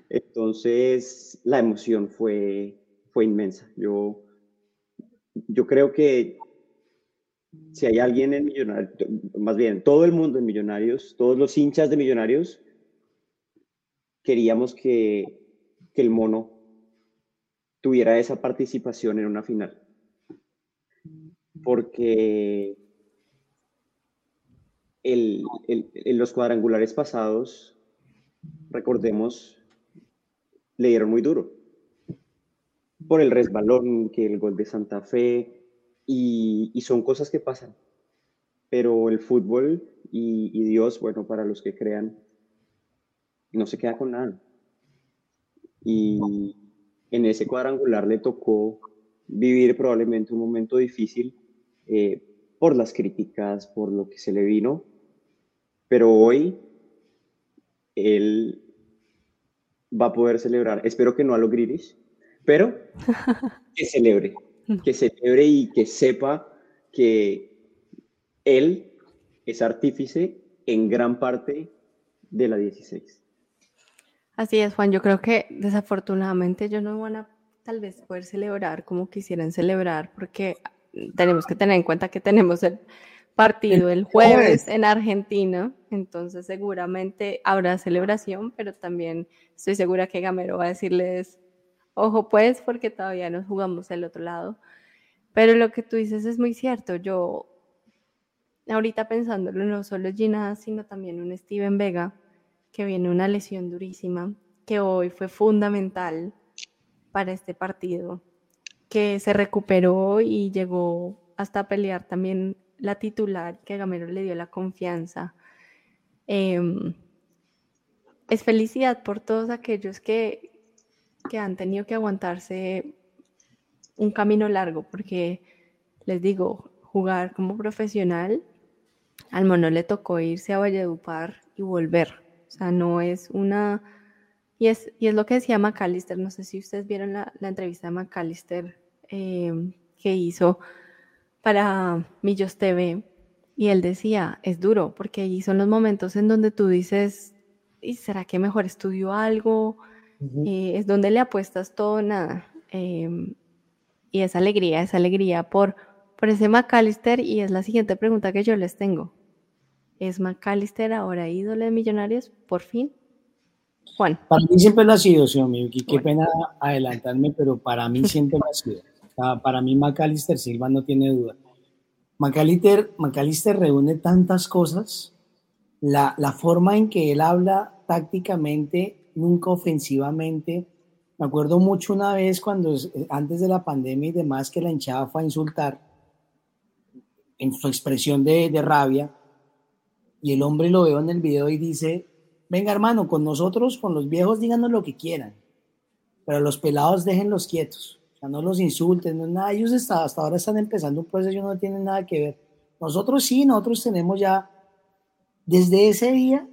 Entonces, la emoción fue, fue inmensa. Yo, yo creo que si hay alguien en Millonarios, más bien todo el mundo en Millonarios, todos los hinchas de Millonarios, queríamos que, el mono tuviera esa participación en una final. Porque en los cuadrangulares pasados recordemos, le dieron muy duro. Por el resbalón, que el gol de Santa Fe, y, son cosas que pasan. Pero el fútbol y, Dios, bueno, para los que crean, no se queda con nada. Y en ese cuadrangular le tocó vivir probablemente un momento difícil eh, por las críticas, por lo que se le vino, pero hoy él va a poder celebrar, espero que no a lo Grealish, pero que celebre, que celebre y que sepa que él es artífice en gran parte de la 16. Así es, Juan. Yo creo que desafortunadamente yo no van a tal vez poder celebrar como quisieran celebrar porque tenemos que tener en cuenta que tenemos el partido el jueves en Argentina, entonces seguramente habrá celebración, pero también estoy segura que Gamero va a decirles, ojo pues, porque todavía nos jugamos el otro lado. Pero lo que tú dices es muy cierto. Yo, ahorita pensándolo, no solo Gina, sino también un Steven Vega, que viene una lesión durísima, que hoy fue fundamental para este partido, que se recuperó y llegó hasta pelear también la titular, que Gamero le dio la confianza. Em, es felicidad por todos aquellos que, que han tenido que aguantarse un camino largo, porque les digo, jugar como profesional, al mono le tocó irse a Valledupar y volver. O sea, no es una... Y es, y es lo que decía McAllister, no sé si ustedes vieron la, entrevista de McAllister em, que hizo para Millos TV, y él decía, es duro, porque ahí son los momentos en donde tú dices, ¿y será que mejor estudio algo? Eh, es donde le apuestas todo, nada. Em, y esa alegría, esa alegría por, por ese McAllister, y es la siguiente pregunta que yo les tengo. ¿Es McAllister ahora ídolo de Millonarios? Por fin. Juan. Para mí siempre lo ha sido, señor. Qué pena adelantarme, pero para mí siempre lo ha sido. para mí McAllister Silva no tiene duda. McAllister, McAllister reúne tantas cosas. La, la forma en que él habla tácticamente, nunca ofensivamente. Me acuerdo mucho una vez cuando, antes de la pandemia y demás, que la hinchada fue a insultar en su expresión de, de rabia y el hombre lo veo en el video y dice, venga hermano, con nosotros, con los viejos, díganos lo que quieran, pero los pelados déjenlos quietos, o no los insulten, no nada, ellos hasta, hasta ahora están empezando pues ellos no tienen nada que ver. Nosotros sí, nosotros tenemos ya, desde ese día,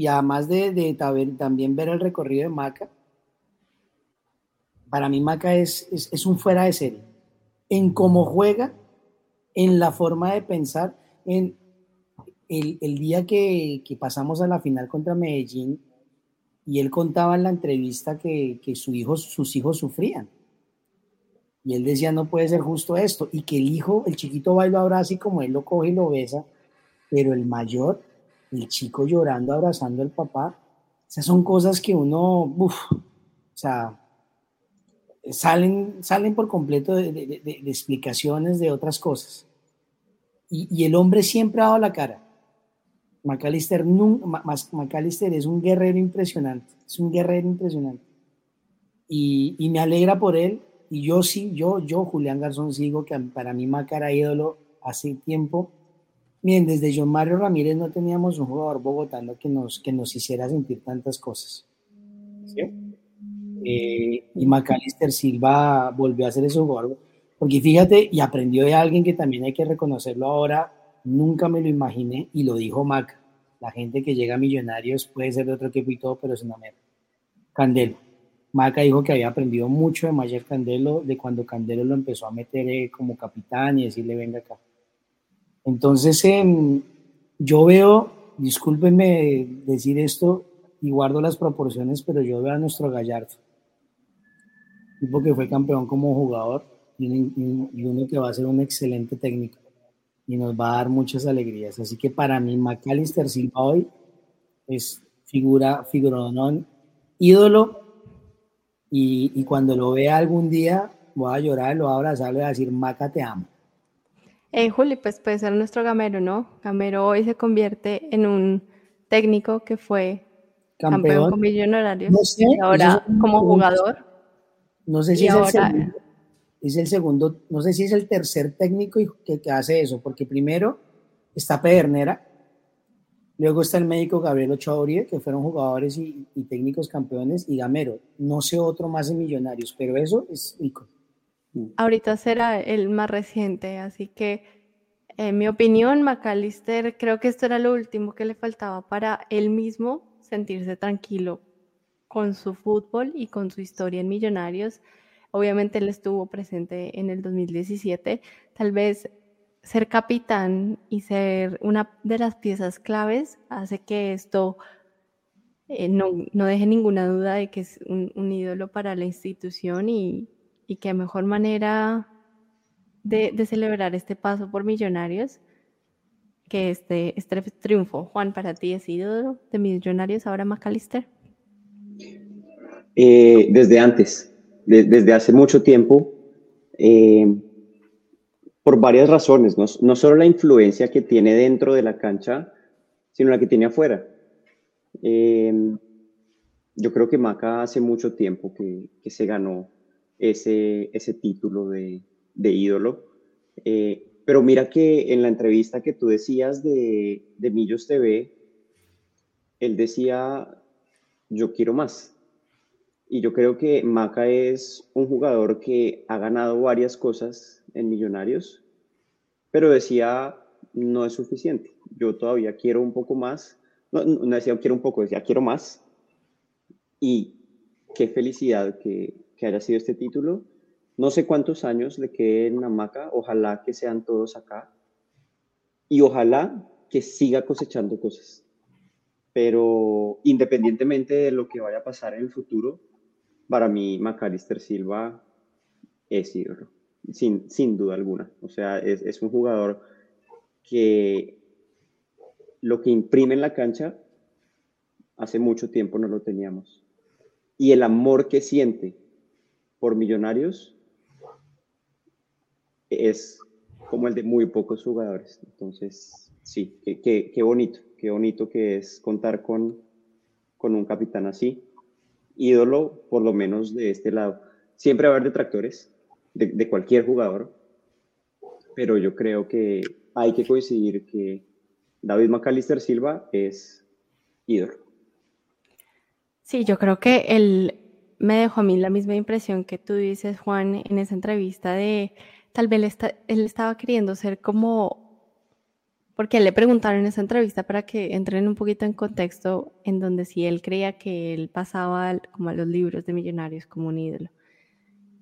y además de, de también ver el recorrido de Maca, para mí Maca es, es, un fuera de serie, en cómo juega, en la forma de pensar, en, el, día que, pasamos a la final contra Medellín, y él contaba en la entrevista que, su hijo, sus hijos sufrían. Y él decía, no puede ser justo esto. Y que el hijo, el chiquito va y lo abraza como él lo coge y lo besa, pero el mayor, el chico llorando, abrazando al papá, esas son cosas que uno, uff, o sea, salen, salen por completo de, explicaciones de otras cosas. Y, y, el hombre siempre ha dado la cara. McAllister, McAllister es un guerrero impresionante, es un guerrero impresionante. Y, me alegra por él. Y yo sí, yo, yo, Julián Garzón, sigo que para mí Macar era ídolo hace tiempo. Miren, desde John Mario Ramírez no teníamos un jugador bogotano que nos, que nos hiciera sentir tantas cosas. Eh, y McAllister Silva volvió a ser ese jugador. Porque fíjate, y aprendió de alguien que también hay que reconocerlo ahora, nunca me lo imaginé y lo dijo Mac. La gente que llega a Millonarios puede ser de otro equipo y todo, pero es una mierda. Candelo. Maca dijo que había aprendido mucho de Mayer Candelo, de cuando Candelo lo empezó a meter eh, como capitán y decirle venga acá. Entonces, yo veo, discúlpenme decir esto y guardo las proporciones, pero yo veo a nuestro Gallardo, tipo que fue campeón como jugador y uno que va a ser un excelente técnico y nos va a dar muchas alegrías. Así que para mí, McAllister Silva hoy es figura, figuronón, ídolo. Y, y, cuando lo vea algún día, voy a llorar, lo voy a abrazar, le voy a decir, Maca, te amo. Eh, Juli, pues puede ser nuestro gamero, ¿no? Gamero hoy se convierte en un técnico que fue campeón, con Millonarios. No sé, y ahora como jugador. No sé si es, el segundo, es, el segundo, no sé si es el tercer técnico que, que hace eso, porque primero está Pedernera, luego está el médico Gabriel Ochoa que fueron jugadores y, técnicos campeones, y Gamero. No sé otro más en Millonarios, pero eso es rico. Ahorita será el más reciente, así que en mi opinión, McAllister, creo que esto era lo último que le faltaba para él mismo sentirse tranquilo con su fútbol y con su historia en Millonarios. Obviamente él estuvo presente en el 2017. Tal vez ser capitán y ser una de las piezas claves hace que esto eh, no, deje ninguna duda de que es un, ídolo para la institución y, y qué mejor manera de, celebrar este paso por Millonarios que este, este triunfo. Juan, para ti es ídolo de Millonarios ahora McAllister. Eh, desde antes, desde hace mucho tiempo, eh, por varias razones, no, no, solo la influencia que tiene dentro de la cancha, sino la que tiene afuera. Eh, yo creo que Maca hace mucho tiempo que, que se ganó ese, ese título de, de ídolo. Pero mira que en la entrevista que tú decías de, de Millos TV, él decía, yo quiero más. Y yo creo que Maca es un jugador que ha ganado varias cosas en Millonarios, pero decía, no es suficiente. Yo todavía quiero un poco más. No, no decía quiero un poco, decía quiero más. Y qué felicidad que, que haya sido este título no sé cuántos años le queden en Hamaca, ojalá que sean todos acá y ojalá que siga cosechando cosas. Pero independientemente de lo que vaya a pasar en el futuro, para mí Macalister Silva es ídolo, sin, sin duda alguna. O sea, es, es un jugador que lo que imprime en la cancha hace mucho tiempo no lo teníamos. Y el amor que siente por Millonarios es como el de muy pocos jugadores. Entonces, sí, qué, qué, bonito, qué bonito que es contar con, con un capitán así, ídolo por lo menos de este lado. Siempre va a haber detractores de, de cualquier jugador, pero yo creo que hay que coincidir que David McAllister Silva es ídolo. Sí, yo creo que él me dejó a mí la misma impresión que tú dices, Juan, en esa entrevista de tal vez él, estaba queriendo ser como, porque le preguntaron en esa entrevista para que entren un poquito en contexto en donde si él creía que él pasaba como a los libros de millonarios como un ídolo.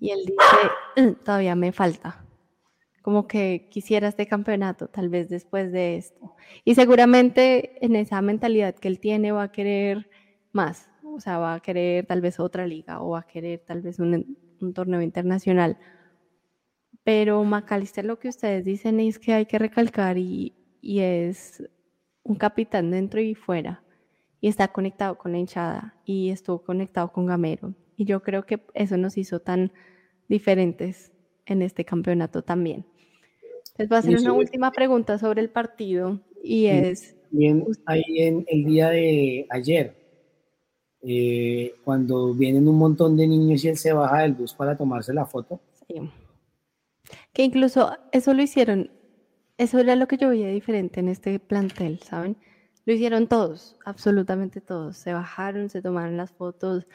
Y él dice, mm, todavía me falta, como que quisiera este campeonato, tal vez después de esto. Y seguramente en esa mentalidad que él tiene va a querer más, o sea, va a querer tal vez otra liga o va a querer tal vez un, un torneo internacional pero Macalister lo que ustedes dicen es que hay que recalcar y, es un capitán dentro y fuera. Y está conectado con la hinchada y estuvo conectado con Gamero. Y yo creo que eso nos hizo tan diferentes en este campeonato también. Les voy a hacer una última pregunta sobre el partido y es... Bien, ahí en el día de ayer, eh, cuando vienen un montón de niños y él se baja del bus para tomarse la foto. Que incluso eso lo hicieron, eso era lo que yo veía diferente en este plantel, ¿saben? Lo hicieron todos, absolutamente todos. Se bajaron, se tomaron las fotos,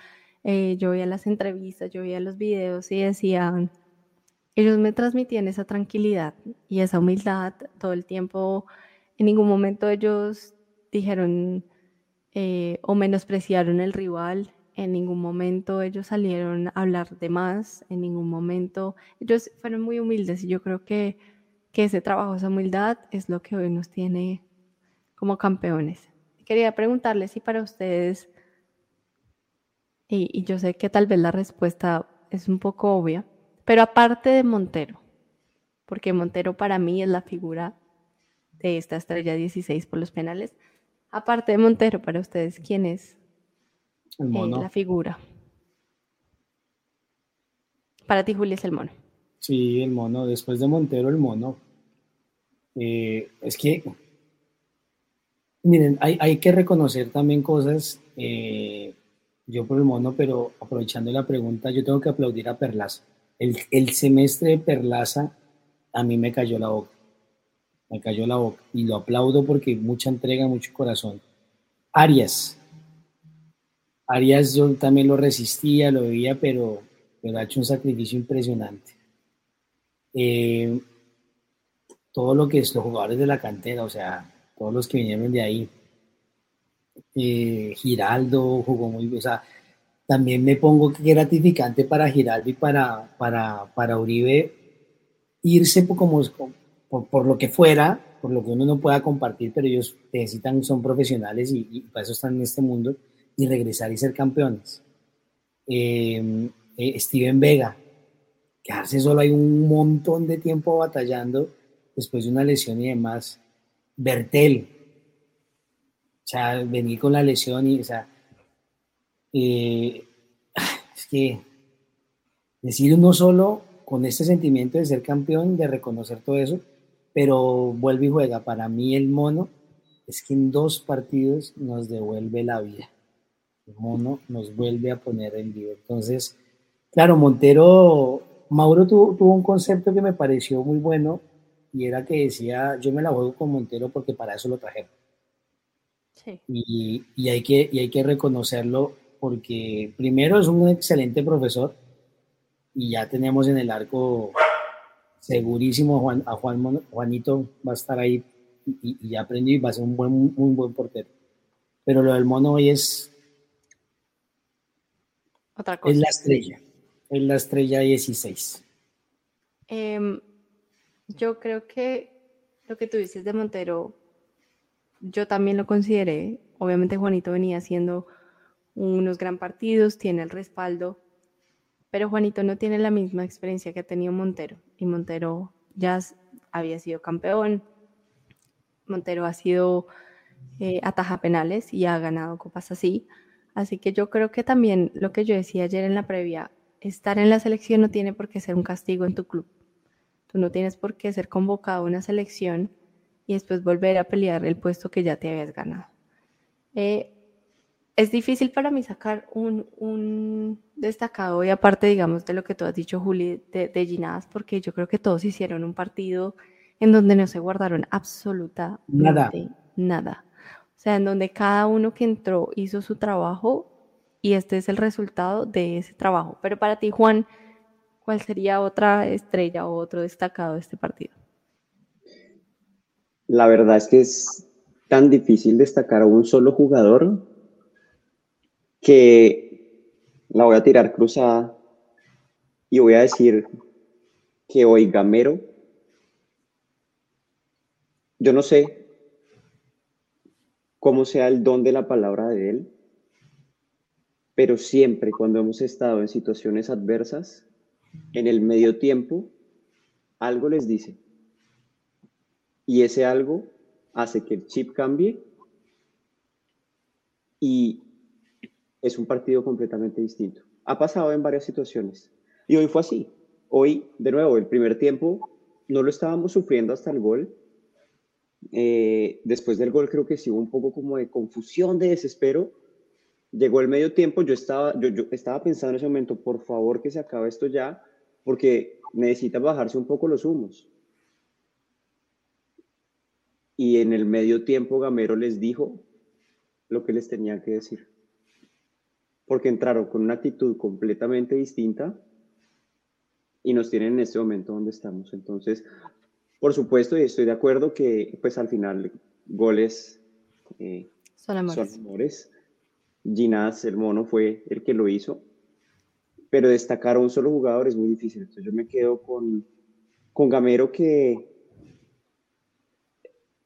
eh, yo veía las entrevistas, yo veía los videos y decían, ellos me transmitían esa tranquilidad y esa humildad todo el tiempo. En ningún momento ellos dijeron eh, o menospreciaron el rival, en ningún momento ellos salieron a hablar de más, en ningún momento ellos fueron muy humildes y yo creo que, ese trabajo, esa humildad es lo que hoy nos tiene como campeones. Quería preguntarles si para ustedes, y, y yo sé que tal vez la respuesta es un poco obvia, pero aparte de Montero, porque Montero para mí es la figura de esta estrella 16 por los penales, aparte de Montero, para ustedes, ¿quién es el mono. la figura. Para ti, Julio, es el mono. Sí, el mono. Después de Montero, el mono. Eh, es que Miren, hay, hay que reconocer también cosas, eh, yo por el mono, pero aprovechando la pregunta, yo tengo que aplaudir a Perlaza. El, el semestre de Perlaza a mí me cayó la boca, me cayó la boca y lo aplaudo porque mucha entrega, mucho corazón. Arias, Arias yo también lo resistía, lo veía, pero, pero ha hecho un sacrificio impresionante. Eh, todo lo que es los jugadores de la cantera, o sea, todos los que vinieron de ahí. Eh, Giraldo jugó muy bien, o sea, también me pongo que gratificante para Giraldo y para, para, para Uribe irse por, como, por, lo que fuera, por lo que uno no pueda compartir, pero ellos necesitan, son profesionales y, para eso están en este mundo, y regresar y ser campeones. Eh, eh, Steven Vega, quedarse solo hay un montón de tiempo batallando después de una lesión y demás. Bertel, o sea, venir con la lesión y, o sea, eh, es que decir uno solo con este sentimiento de ser campeón, de reconocer todo eso, pero vuelve y juega. Para mí el mono es que en dos partidos nos devuelve la vida. El mono nos vuelve a poner en vivo. Entonces, claro, Montero, Mauro tuvo un concepto que me pareció muy bueno y era que decía, yo me la juego con Montero porque para eso lo trajeron. Y, y, hay que, y hay que reconocerlo porque primero es un excelente profesor y ya tenemos en el arco segurísimo Juan, a Juan Juanito va a estar ahí y, ya aprendió y va a ser un buen, buen portero. Pero lo del mono hoy es, Otra cosa. es la estrella, es la estrella 16. Eh, em, yo creo que lo que tú dices de Montero, yo también lo consideré. Obviamente Juanito venía haciendo unos gran partidos, tiene el respaldo, pero Juanito no tiene la misma experiencia que ha tenido Montero. Y Montero ya había sido campeón, Montero ha sido eh, ataja penales y ha ganado copas así. Así que yo creo que también lo que yo decía ayer en la previa, estar en la selección no tiene por qué ser un castigo en tu club. Tú no tienes por qué ser convocado a una selección y después volver a pelear el puesto que ya te habías ganado. Eh, es difícil para mí sacar un, destacado y aparte, digamos, de lo que tú has dicho, Juli, de, de Ginadas, porque yo creo que todos hicieron un partido en donde no se guardaron absolutamente nada. nada. O sea, en donde cada uno que entró hizo su trabajo y este es el resultado de ese trabajo. Pero para ti, Juan, ¿Cuál sería otra estrella o otro destacado de este partido? La verdad es que es tan difícil destacar a un solo jugador que la voy a tirar cruzada y voy a decir que hoy Gamero, yo no sé cómo sea el don de la palabra de él, pero siempre cuando hemos estado en situaciones adversas, en el medio tiempo, algo les dice. Y ese algo hace que el chip cambie y es un partido completamente distinto. Ha pasado en varias situaciones y hoy fue así. Hoy, de nuevo, el primer tiempo no lo estábamos sufriendo hasta el gol. Eh, después del gol creo que sí hubo un poco como de confusión, de desespero. Llegó el medio tiempo, yo estaba, yo, yo estaba pensando en ese momento, por favor que se acabe esto ya, porque necesita bajarse un poco los humos. Y en el medio tiempo Gamero les dijo lo que les tenía que decir. Porque entraron con una actitud completamente distinta y nos tienen en este momento donde estamos. Entonces, por supuesto, y estoy de acuerdo que pues al final goles eh, son amores. Son amores. Ginás, el mono, fue el que lo hizo pero destacar a un solo jugador es muy difícil. Entonces yo me quedo con, con Gamero que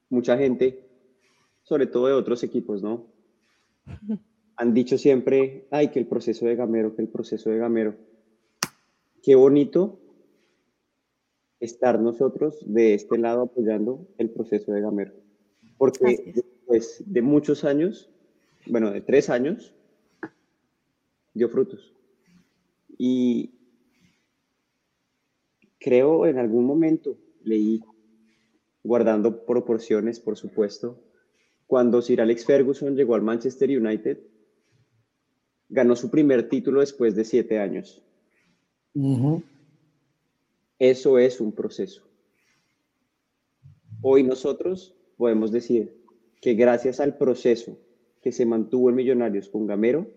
mucha gente, sobre todo de otros equipos, ¿no? Han dicho siempre, ay, que el proceso de Gamero, que el proceso de Gamero. Qué bonito estar nosotros de este lado apoyando el proceso de Gamero. Porque después de muchos años, bueno, de tres años, dio frutos. Y creo en algún momento leí, guardando proporciones, por supuesto, cuando Sir Alex Ferguson llegó al Manchester United, ganó su primer título después de siete años. Eso es un proceso. Hoy nosotros podemos decir que gracias al proceso que se mantuvo en Millonarios con Gamero,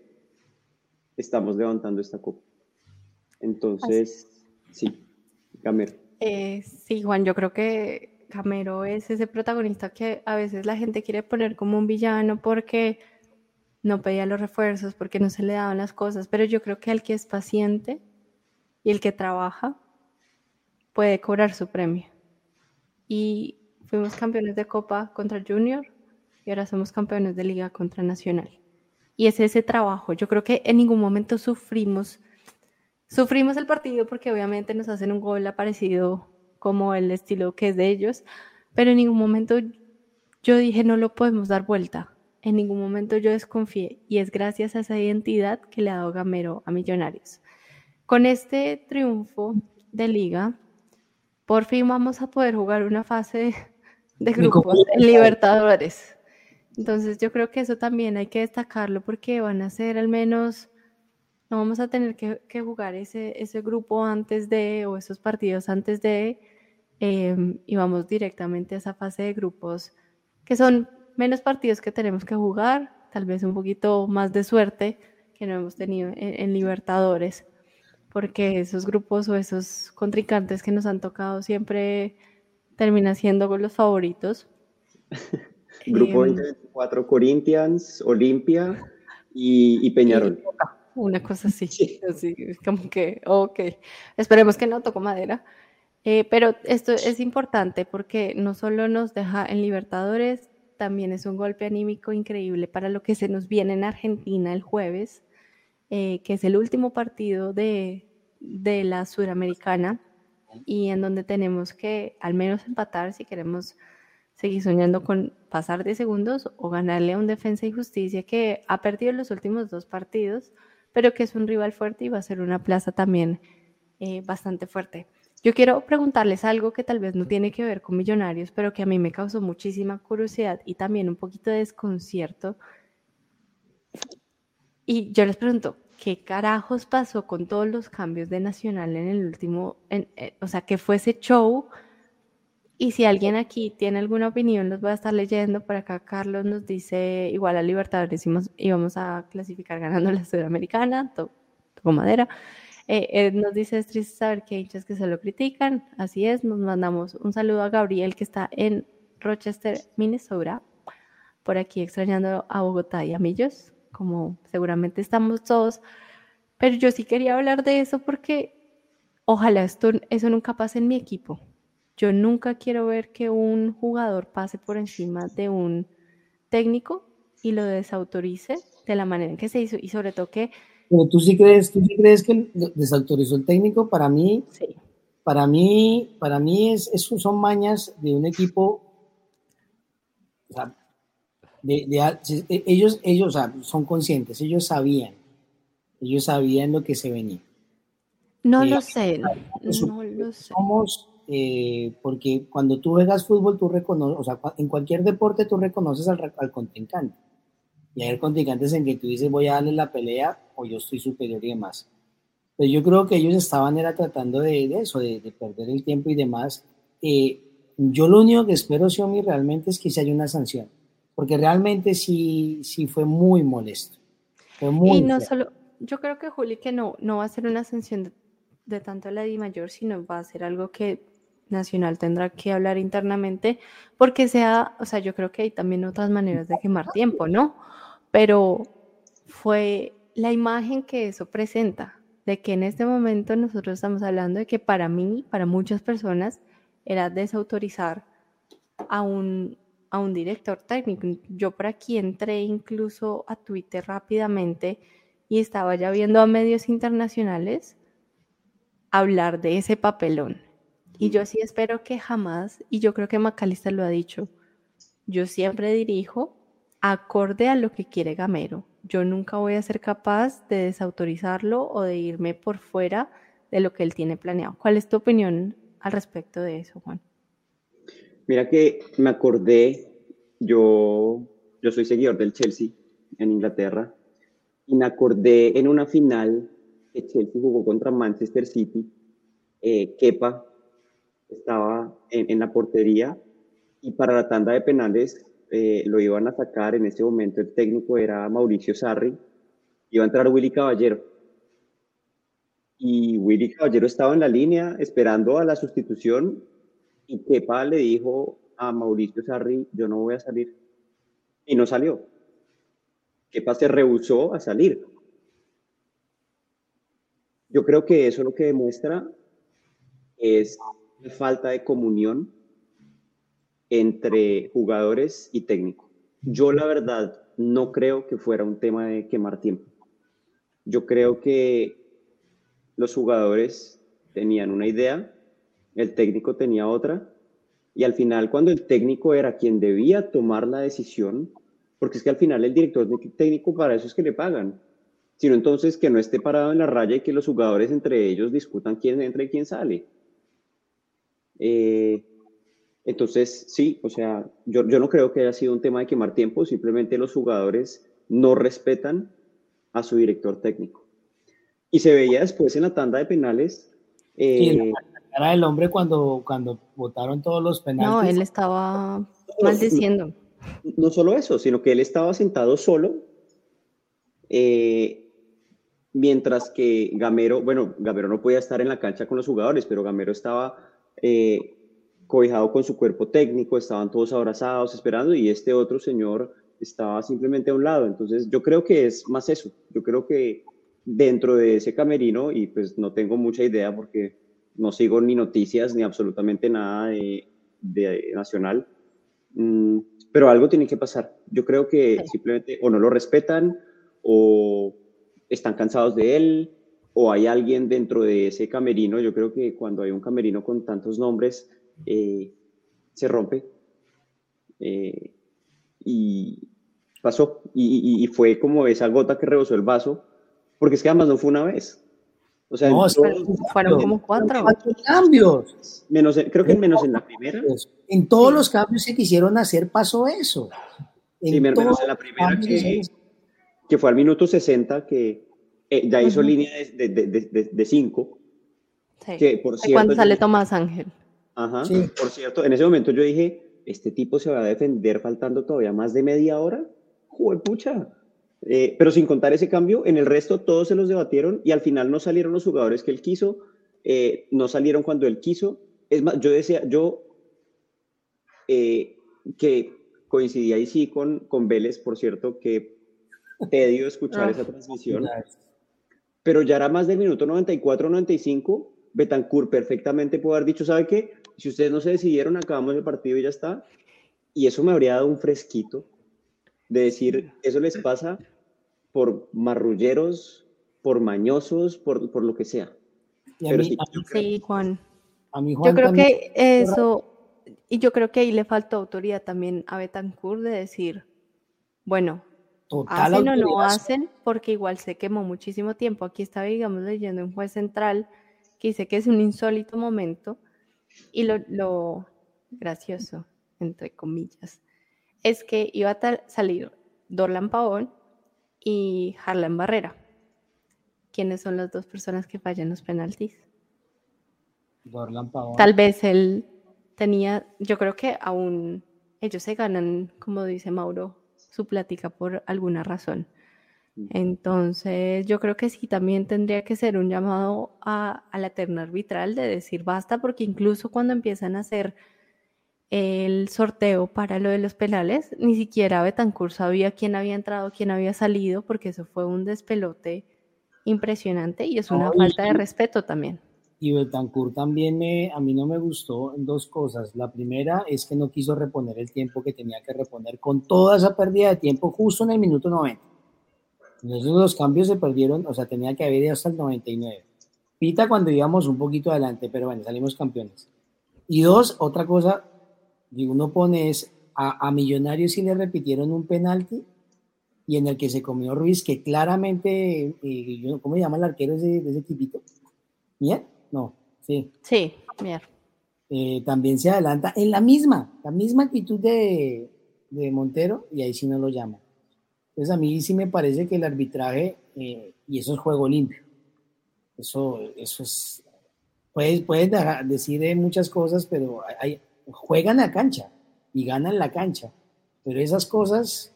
estamos levantando esta copa. Entonces, sí, Gamero. Eh, sí, Juan, yo creo que Gamero es ese protagonista que a veces la gente quiere poner como un villano porque no pedía los refuerzos, porque no se le daban las cosas, pero yo creo que el que es paciente y el que trabaja puede cobrar su premio. Y fuimos campeones de Copa contra Junior y ahora somos campeones de Liga contra Nacional. Y es ese trabajo. Yo creo que en ningún momento sufrimos, sufrimos el partido porque obviamente nos hacen un gol aparecido como el estilo que es de ellos, pero en ningún momento yo dije no lo podemos dar vuelta. En ningún momento yo desconfié y es gracias a esa identidad que le ha dado Gamero a Millonarios. Con este triunfo de liga, por fin vamos a poder jugar una fase de grupos en Libertadores. Entonces yo creo que eso también hay que destacarlo porque van a ser al menos, no vamos a tener que, jugar ese, ese grupo antes de, o esos partidos antes de, em, y vamos directamente a esa fase de grupos que son menos partidos que tenemos que jugar, tal vez un poquito más de suerte que no hemos tenido en, Libertadores, porque esos grupos o esos contrincantes que nos han tocado siempre terminan siendo los favoritos. Grupo 24 em, Corinthians, Olimpia y, Peñarol. Una cosa así, así, como que, ok, esperemos que no tocó madera. Eh, pero esto es importante porque no solo nos deja en Libertadores, también es un golpe anímico increíble para lo que se nos viene en Argentina el jueves, eh, que es el último partido de, de la Suramericana y en donde tenemos que al menos empatar si queremos seguir soñando con pasar de segundos o ganarle a un defensa y justicia que ha perdido los últimos dos partidos, pero que es un rival fuerte y va a ser una plaza también eh, bastante fuerte. Yo quiero preguntarles algo que tal vez no tiene que ver con millonarios, pero que a mí me causó muchísima curiosidad y también un poquito de desconcierto. Y yo les pregunto, ¿qué carajos pasó con todos los cambios de Nacional en el último, eh, o sea, qué fue ese show? Y si alguien aquí tiene alguna opinión, los voy a estar leyendo. Por acá Carlos nos dice, igual a Libertadores íbamos a clasificar ganando la Sudamericana, tocó madera. Eh, eh, nos dice, es triste saber que hay hinchas que se lo critican. Así es, nos mandamos un saludo a Gabriel que está en Rochester, Minnesota, por aquí extrañando a Bogotá y a Millos, como seguramente estamos todos. Pero yo sí quería hablar de eso porque ojalá esto, eso nunca pase en mi equipo. Yo nunca quiero ver que un jugador pase por encima de un técnico y lo desautorice de la manera en que se hizo y sobre todo que pero tú sí crees, tú sí crees que desautorizó el técnico. Para mí, sí. para mí, para mí es, son mañas de un equipo. O sea, de, de, ellos, ellos son conscientes, ellos sabían, ellos sabían lo que se venía. No lo sé, no lo sé. Somos, eh, porque cuando tú juegas fútbol, tú reconoces, o sea, en cualquier deporte tú reconoces al, al contrincante. Y hay contrincantes en que tú dices, voy a darle la pelea o yo estoy superior y demás. Pero yo creo que ellos estaban era tratando de, eso, de, perder el tiempo y demás. Eh, yo lo único que espero, Xiaomi, realmente es que se haya una sanción, porque realmente sí, sí fue muy molesto. Fue muy y no solo, yo creo que Juli, que no, no va a ser una sanción de, tanto la Di Mayor, sino va a ser algo que Nacional tendrá que hablar internamente, porque sea, o sea, yo creo que hay también otras maneras de quemar tiempo, ¿no? Pero fue la imagen que eso presenta, de que en este momento nosotros estamos hablando de que para mí, para muchas personas, era desautorizar a un, a un director técnico. Yo por aquí entré incluso a Twitter rápidamente y estaba ya viendo a medios internacionales hablar de ese papelón. Y yo sí espero que jamás, y yo creo que Macalista lo ha dicho, yo siempre dirijo acorde a lo que quiere Gamero yo nunca voy a ser capaz de desautorizarlo o de irme por fuera de lo que él tiene planeado. ¿Cuál es tu opinión al respecto de eso, Juan? Mira que me acordé, yo yo soy seguidor del Chelsea en Inglaterra y me acordé en una final que Chelsea jugó contra Manchester City, eh, Kepa estaba en, la portería y para la tanda de penales eh, lo iban a sacar. En ese momento el técnico era Mauricio Sarri, iba a entrar Willy Caballero. Y Willy Caballero estaba en la línea esperando a la sustitución y Kepa le dijo a Mauricio Sarri, yo no voy a salir. Y no salió. Kepa se rehusó a salir. Yo creo que eso lo que demuestra es la falta de comunión entre jugadores y técnico. Yo la verdad no creo que fuera un tema de quemar tiempo. Yo creo que los jugadores tenían una idea, el técnico tenía otra, y al final cuando el técnico era quien debía tomar la decisión, porque es que al final el director técnico para eso es que le pagan, sino entonces que no esté parado en la raya y que los jugadores entre ellos discutan quién entra y quién sale. Eh, entonces, sí, o sea, yo, yo no creo que haya sido un tema de quemar tiempo, simplemente los jugadores no respetan a su director técnico. Y se veía después en la tanda de penales. Eh, la cara del hombre cuando, cuando votaron todos los penales. No, él estaba maldiciendo no solo eso, sino que él estaba sentado solo, eh, mientras que Gamero, bueno, Gamero no podía estar en la cancha con los jugadores, pero Gamero estaba eh, cobijado con su cuerpo técnico, estaban todos abrazados, esperando, y este otro señor estaba simplemente a un lado. Entonces, yo creo que es más eso. Yo creo que dentro de ese camerino, y pues no tengo mucha idea porque no sigo ni noticias ni absolutamente nada de, nacional, mm, pero algo tiene que pasar. Yo creo que simplemente o no lo respetan o están cansados de él o hay alguien dentro de ese camerino. Yo creo que cuando hay un camerino con tantos nombres, eh, se rompe. Eh, y pasó. Y, fue como esa gota que rebosó el vaso, porque es que además no fue una vez. O sea, no, fueron como cuatro. cambios. Menos, creo que menos en la primera. En todos los cambios que quisieron hacer pasó eso. En sí, menos en la primera que, fue al minuto 60 que eh, ya hizo línea de, de, de, cinco. Sí. Que, por cierto, cuando sale Tomás Ángel. Ajá. Por cierto, en ese momento yo dije, este tipo se va a defender faltando todavía más de media hora. Joder, pucha. Eh, pero sin contar ese cambio, en el resto todos se los debatieron y al final no salieron los jugadores que él quiso, eh, no salieron cuando él quiso. Es más, yo decía, yo eh, que coincidía ahí sí con, con Vélez, por cierto, que tedio escuchar ah, esa transmisión, pero ya era más del minuto 94-95, Betancourt perfectamente pudo haber dicho, ¿sabe qué? Si ustedes no se decidieron, acabamos el partido y ya está. Y eso me habría dado un fresquito de decir, eso les pasa por marrulleros, por mañosos, por, por lo que sea. sí, Juan. yo creo que eso, y yo creo que ahí le faltó autoridad también a Betancourt de decir, bueno, hacen o no hacen, porque igual se quemó muchísimo tiempo. Aquí estaba, digamos, leyendo un juez central que dice que es un insólito momento y lo, lo gracioso, entre comillas, es que iba a salir Dorlan Pavón y Harlan Barrera. ¿Quiénes son las dos personas que fallan los penaltis? Dorlan Pavón. Tal vez él tenía, yo creo que aún ellos se ganan, como dice Mauro, su plática por alguna razón. Entonces, yo creo que sí, también tendría que ser un llamado a, a la terna arbitral de decir basta, porque incluso cuando empiezan a hacer el sorteo para lo de los penales, ni siquiera Betancourt sabía quién había entrado, quién había salido, porque eso fue un despelote impresionante y es una falta de respeto también. Y Betancourt también me, a mí no me gustó en dos cosas. La primera es que no quiso reponer el tiempo que tenía que reponer con toda esa pérdida de tiempo justo en el minuto 90. Entonces los cambios se perdieron, o sea, tenía que haber ido hasta el 99. Pita cuando íbamos un poquito adelante, pero bueno, salimos campeones. Y dos, otra cosa y uno pone es a, Millonarios si le repitieron un penalti y en el que se comió Ruiz, que claramente, eh, ¿cómo se llama el arquero de, ese equipito? ¿Mier? No, sí. Sí, Mier. Eh, también se adelanta en la misma, la misma actitud de, de Montero y ahí sí no lo llaman. Entonces a mí sí me parece que el arbitraje, eh, y eso es juego limpio, eso, eso es, puedes, puedes decir muchas cosas, pero juegan la cancha y ganan la cancha, pero esas cosas,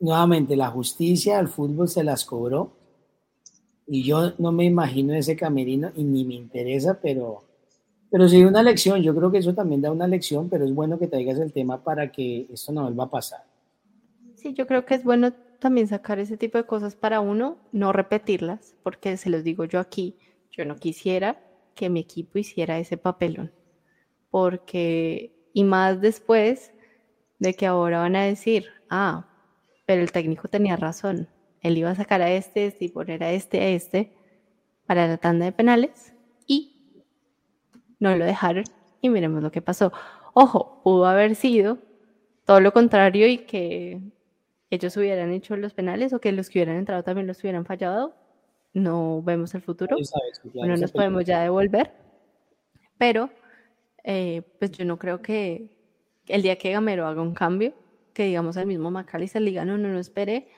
nuevamente, la justicia, el fútbol se las cobró, y yo no me imagino ese camerino y ni me interesa, pero pero sí, una lección, yo creo que eso también da una lección, pero es bueno que traigas el tema para que esto no vuelva a pasar. Sí, yo creo que es bueno también sacar ese tipo de cosas para uno, no repetirlas, porque se los digo yo aquí, yo no quisiera que mi equipo hiciera ese papelón, porque, y más después de que ahora van a decir, ah, pero el técnico tenía razón, él iba a sacar a este, este y poner a este, a este, para la tanda de penales, y no lo dejaron y miremos lo que pasó. Ojo, pudo haber sido todo lo contrario y que ellos hubieran hecho los penales o que los que hubieran entrado también los hubieran fallado. No vemos el futuro. no nos podemos ya devolver. Pero, eh, pues yo no creo que el día que Gamero haga un cambio, que digamos al mismo McAllister le diga, no, no, no espere,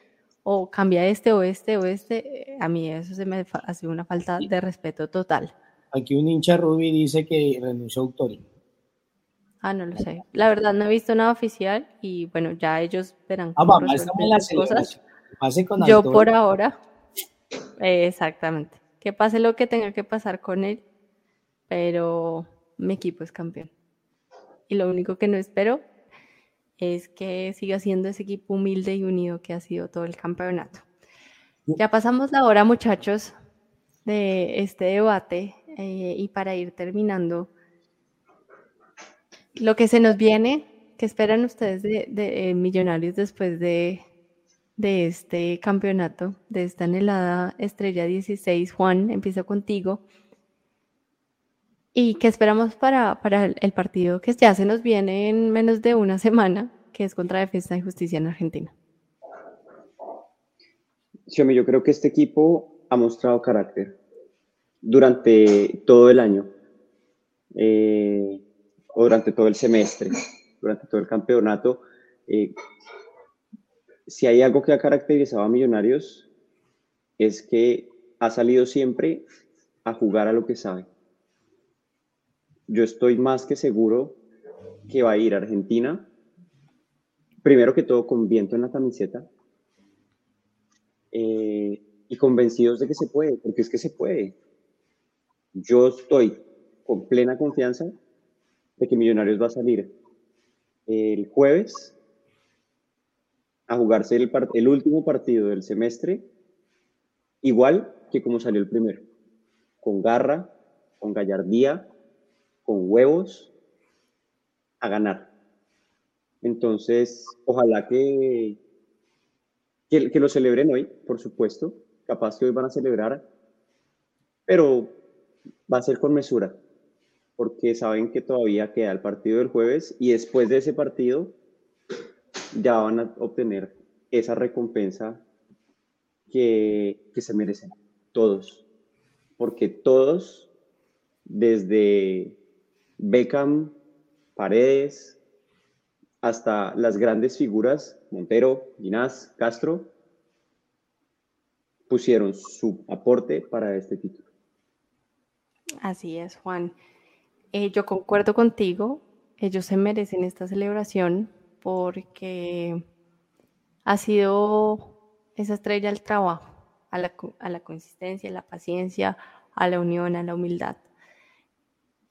o cambia este o este o este, a mí eso se me hace una falta de respeto total. Aquí un hincha Ruby dice que renunció a Autori. Ah, no lo sé. La verdad no he visto nada oficial y bueno, ya ellos verán. Ah, vamos, las cosas. Con Yo por ahora, exactamente. Que pase lo que tenga que pasar con él, pero mi equipo es campeón. Y lo único que no espero es que siga siendo ese equipo humilde y unido que ha sido todo el campeonato. Ya pasamos la hora, muchachos, de este debate eh, y para ir terminando, lo que se nos viene, ¿qué esperan ustedes de, eh, Millonarios después de, este campeonato, de esta anhelada estrella 16? Juan, empiezo contigo. ¿Y qué esperamos para, para el partido que ya se nos viene en menos de una semana, que es contra Defensa y Justicia en Argentina? yo creo que este equipo ha mostrado carácter durante todo el año, eh, o durante todo el semestre, durante todo el campeonato. Eh, si hay algo que ha caracterizado a Millonarios, es que ha salido siempre a jugar a lo que sabe. Yo estoy más que seguro que va a ir a Argentina, primero que todo con viento en la camiseta, eh, y convencidos de que se puede, porque es que se puede yo estoy con plena confianza de que Millonarios va a salir el jueves a jugarse el, último partido del semestre igual que como salió el primero, con garra, con gallardía, con huevos, a ganar. Entonces, ojalá que, que, lo celebren hoy, por supuesto. Capaz que hoy van a celebrar, pero va a ser con mesura, porque saben que todavía queda el partido del jueves y después de ese partido ya van a obtener esa recompensa que, que se merecen, todos, porque todos, desde Beckham, Paredes, hasta las grandes figuras, Montero, Ginás, Castro, pusieron su aporte para este título. Así es, Juan. Eh, yo concuerdo contigo, ellos se merecen esta celebración porque ha sido esa estrella al trabajo, a la, consistencia, a la paciencia, a la unión, a la humildad.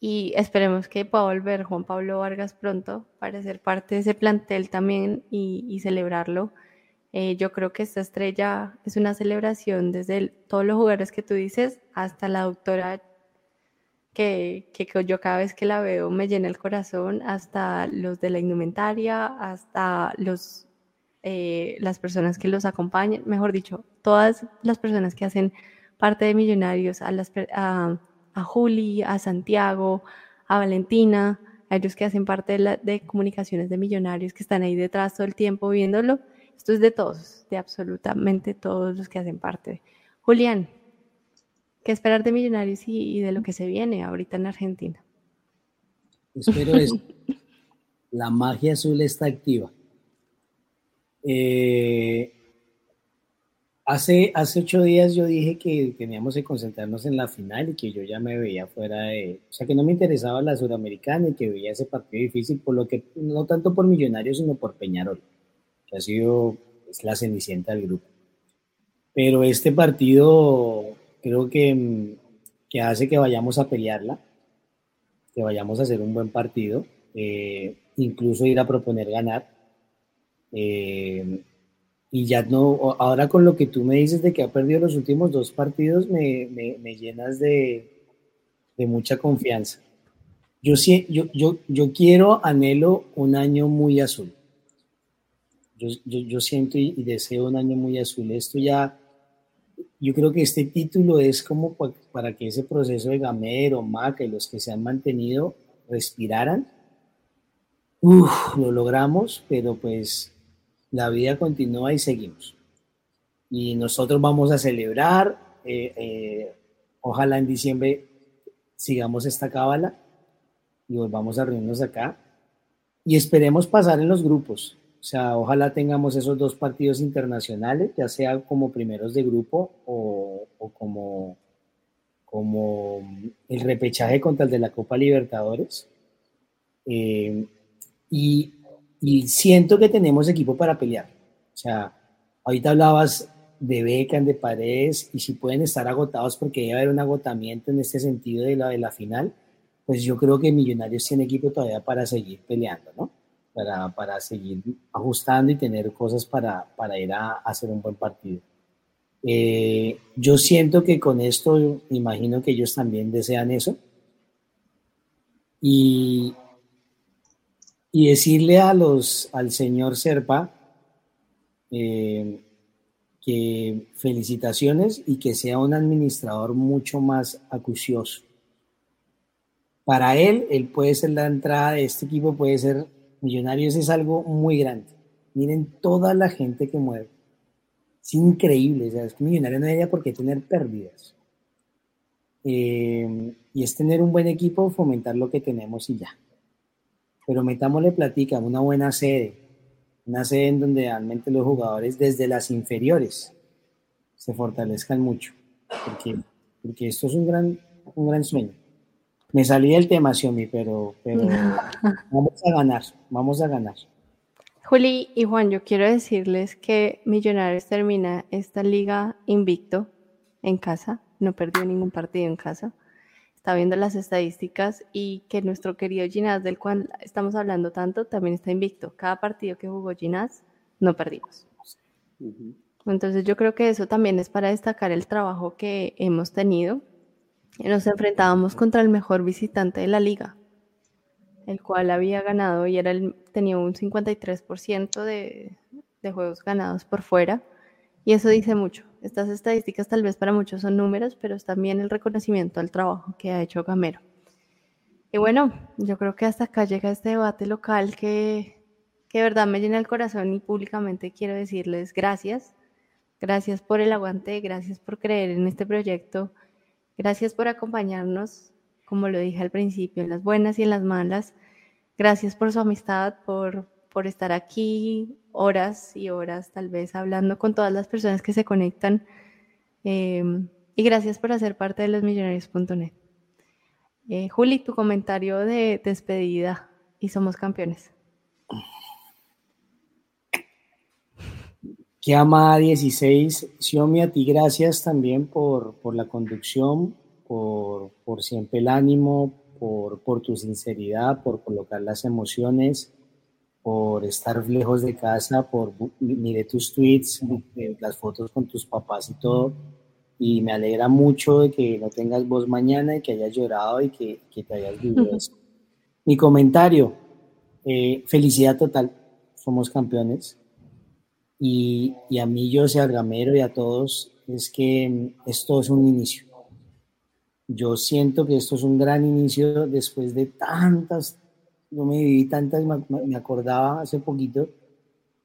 Y esperemos que pueda volver Juan Pablo Vargas pronto para ser parte de ese plantel también y, celebrarlo. Eh, yo creo que esta estrella es una celebración desde todos los jugadores que tú dices hasta la doctora que, yo cada vez que la veo me llena el corazón, hasta los de la indumentaria, hasta los, eh, las personas que los acompañan, mejor dicho, todas las personas que hacen parte de Millonarios, a, las, a, a Juli, a Santiago, a Valentina, a ellos que hacen parte de, de comunicaciones de Millonarios, que están ahí detrás todo el tiempo viéndolo. Esto es de todos, de absolutamente todos los que hacen parte. Julián, ¿Qué esperar de Millonarios y, de lo que se viene ahorita en Argentina? Espero eso. La magia azul está activa. Eh, hace, hace ocho días yo dije que teníamos que concentrarnos en la final y que yo ya me veía fuera de, o sea, que no me interesaba la sudamericana y que veía ese partido difícil, por lo que, no tanto por Millonarios, sino por Peñarol, que ha sido es la cenicienta del grupo. Pero este partido creo que, que hace que vayamos a pelearla, que vayamos a hacer un buen partido, eh, incluso ir a proponer ganar. Eh, y ya no, ahora con lo que tú me dices de que ha perdido los últimos dos partidos, me, me, llenas de, de, mucha confianza. Yo, yo, yo, yo quiero, anhelo un año muy azul. Yo, yo, yo siento y, deseo un año muy azul. Esto ya, yo creo que este título es como para que ese proceso de Gamero, Maca y los que se han mantenido respiraran. Uf, lo logramos, pero pues la vida continúa y seguimos. Y nosotros vamos a celebrar, eh, eh, ojalá en diciembre sigamos esta cábala y volvamos a reunirnos acá y esperemos pasar en los grupos. O sea, ojalá tengamos esos dos partidos internacionales, ya sea como primeros de grupo o, como, como el repechaje contra el de la Copa Libertadores. Eh, y y siento que tenemos equipo para pelear. O sea, ahorita hablabas de Beckham, de Paredes, y si pueden estar agotados porque debe haber un agotamiento en este sentido de la, de la final, pues yo creo que Millonarios tiene equipo todavía para seguir peleando, ¿no? Para, para seguir ajustando y tener cosas para, para ir a, hacer un buen partido. Eh, yo siento que con esto, imagino que ellos también desean eso. Y, y decirle a los, al señor Serpa eh, que felicitaciones y que sea un administrador mucho más acucioso. Para él, él puede ser la entrada de este equipo, puede ser Millonarios, es algo muy grande. Miren toda la gente que mueve. Es increíble, es que Millonarios no debería por qué tener pérdidas. Eh, y es tener un buen equipo, fomentar lo que tenemos y ya pero metámosle platica, una buena sede, una sede en donde realmente los jugadores desde las inferiores se fortalezcan mucho, porque, porque esto es un gran, un gran sueño. Me salí del tema, Xiomi, pero, pero vamos a ganar, vamos a ganar. Juli y Juan, yo quiero decirles que Millonarios termina esta liga invicto en casa, no perdió ningún partido en casa está viendo las estadísticas y que nuestro querido Ginás, del cual estamos hablando tanto, también está invicto. Cada partido que jugó Ginás, no perdimos. Entonces yo creo que eso también es para destacar el trabajo que hemos tenido. Nos enfrentábamos contra el mejor visitante de la liga, el cual había ganado y era el, tenía un 53% de, de juegos ganados por fuera. Y eso dice mucho. Estas estadísticas tal vez para muchos son números, pero es también el reconocimiento al trabajo que ha hecho Gamero. Y bueno, yo creo que hasta acá llega este debate local que, que de verdad me llena el corazón y públicamente quiero decirles gracias. Gracias por el aguante, gracias por creer en este proyecto, gracias por acompañarnos, como lo dije al principio, en las buenas y en las malas. Gracias por su amistad, por, por estar aquí horas y horas tal vez hablando con todas las personas que se conectan. Em, y gracias por hacer parte de losmillonarios.net. Eh, Juli, tu comentario de despedida y somos campeones. Que ama 16, Xiomi, a ti gracias también por, por la conducción, por, por siempre el ánimo, por, por tu sinceridad, por colocar las emociones por estar lejos de casa, por miré tus tweets, las fotos con tus papás y todo, y me alegra mucho de que no tengas voz mañana y que hayas llorado y que, que te hayas vivido eso. Mi comentario, eh, felicidad total, somos campeones. Y, y a mí, yo, sea Gamero y a todos, es que esto es un inicio. Yo siento que esto es un gran inicio después de tantas, no me viví tantas, me acordaba hace poquito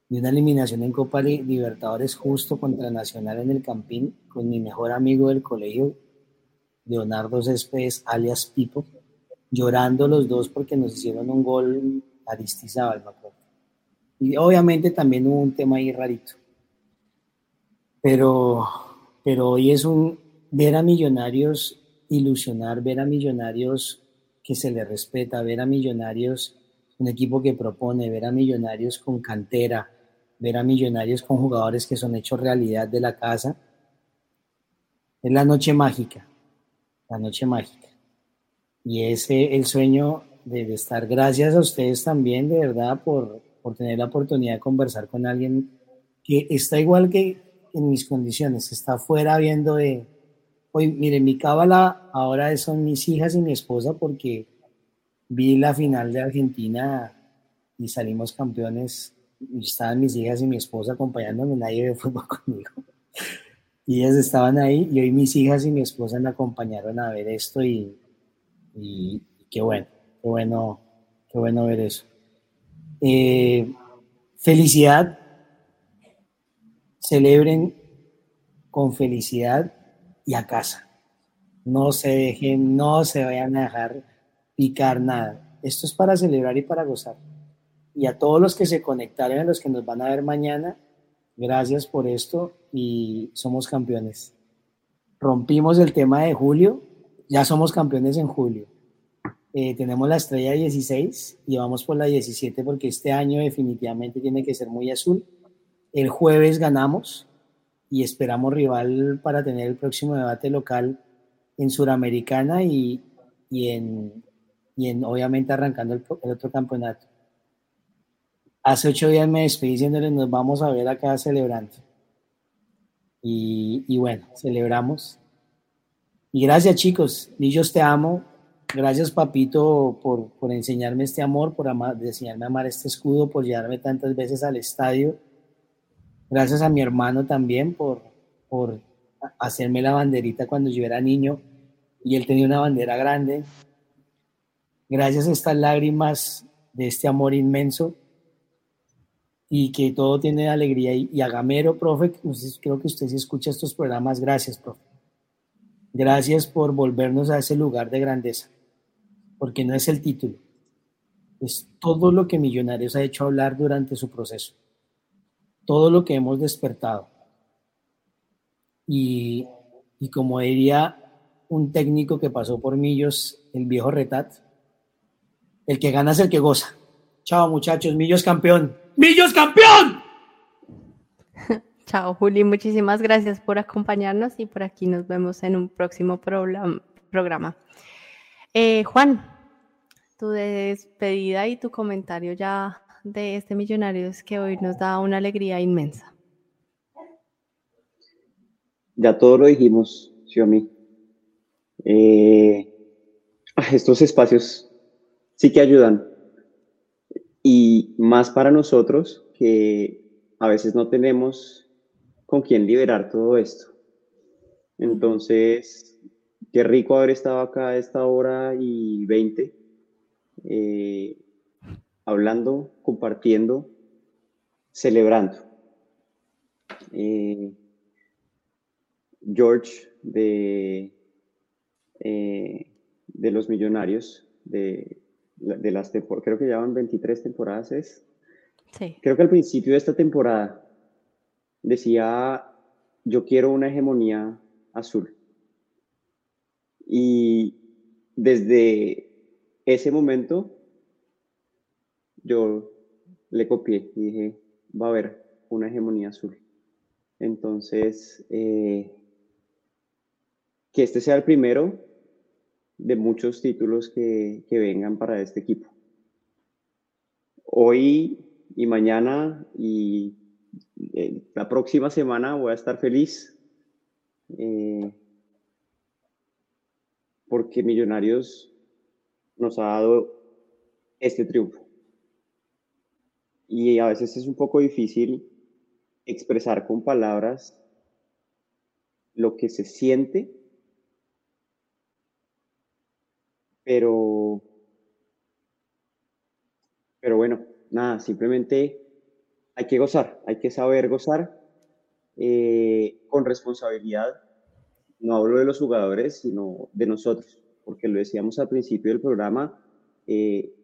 de una eliminación en Copa Libertadores justo contra Nacional en el Campín con mi mejor amigo del colegio, Leonardo Céspedes, alias Pipo, llorando los dos porque nos hicieron un gol Aristizábal. Y obviamente también hubo un tema ahí rarito. Pero, pero hoy es un ver a millonarios ilusionar, ver a millonarios que se le respeta, ver a millonarios un equipo que propone, ver a millonarios con cantera, ver a millonarios con jugadores que son hechos realidad de la casa. Es la noche mágica, la noche mágica. Y ese el sueño de, estar. Gracias a ustedes también, de verdad, por, por tener la oportunidad de conversar con alguien que está igual que en mis condiciones, está fuera viendo de, hoy, mire, mi cábala ahora son mis hijas y mi esposa porque vi la final de Argentina y salimos campeones. Y estaban mis hijas y mi esposa acompañándome, nadie de fútbol conmigo. Y ellas estaban ahí y hoy mis hijas y mi esposa me acompañaron a ver esto y, y qué bueno, qué bueno, qué bueno ver eso. Eh, felicidad, celebren con felicidad y a casa. No se dejen, no se vayan a dejar picar nada. Esto es para celebrar y para gozar. Y a todos los que se conectaron, a los que nos van a ver mañana, gracias por esto y somos campeones. Rompimos el tema de julio, ya somos campeones en julio. Eh, tenemos la estrella 16 y vamos por la 17 porque este año definitivamente tiene que ser muy azul. El jueves ganamos y esperamos rival para tener el próximo debate local en Suramericana y, y, en, y en, obviamente arrancando el, otro campeonato. Hace ocho días me despedí diciéndoles nos vamos a ver acá celebrando. Y, y bueno, celebramos. Y gracias chicos, Millos te amo, Gracias, papito, por, por enseñarme este amor, por amar, enseñarme a amar este escudo, por llevarme tantas veces al estadio. Gracias a mi hermano también por, por hacerme la banderita cuando yo era niño y él tenía una bandera grande. Gracias a estas lágrimas de este amor inmenso y que todo tiene alegría. Y, a Gamero, profe, creo que usted sí escucha estos programas. Gracias, profe. Gracias por volvernos a ese lugar de grandeza porque no es el título, es todo lo que Millonarios ha hecho hablar durante su proceso, todo lo que hemos despertado. Y, como diría un técnico que pasó por Millos, el viejo Retat, el que gana es el que goza. Chao muchachos, Millos campeón. Millos campeón. Chao Juli, muchísimas gracias por acompañarnos y por aquí nos vemos en un próximo programa. Eh, Juan, tu despedida y tu comentario ya de este millonario es que hoy nos da una alegría inmensa. Ya todo lo dijimos, Xiomi. Eh, estos espacios sí que ayudan. Y más para nosotros que a veces no tenemos con quién liberar todo esto. Entonces, qué rico haber estado acá a esta hora y 20 eh, hablando, compartiendo, celebrando. Eh, George de, eh, de los Millonarios, de, de las temporadas, creo que llevan 23 temporadas, ¿es? Sí. Creo que al principio de esta temporada decía, yo quiero una hegemonía azul. Y desde ese momento yo le copié y dije, va a haber una hegemonía azul. Entonces, eh, que este sea el primero de muchos títulos que, vengan para este equipo. Hoy y mañana y eh, la próxima semana voy a estar feliz eh, porque Millonarios nos ha dado este triunfo. Y a veces es un poco difícil expresar con palabras lo que se siente, pero, pero bueno, nada, simplemente hay que gozar, hay que saber gozar eh, con responsabilidad. No hablo de los jugadores, sino de nosotros porque lo decíamos al principio del programa, eh,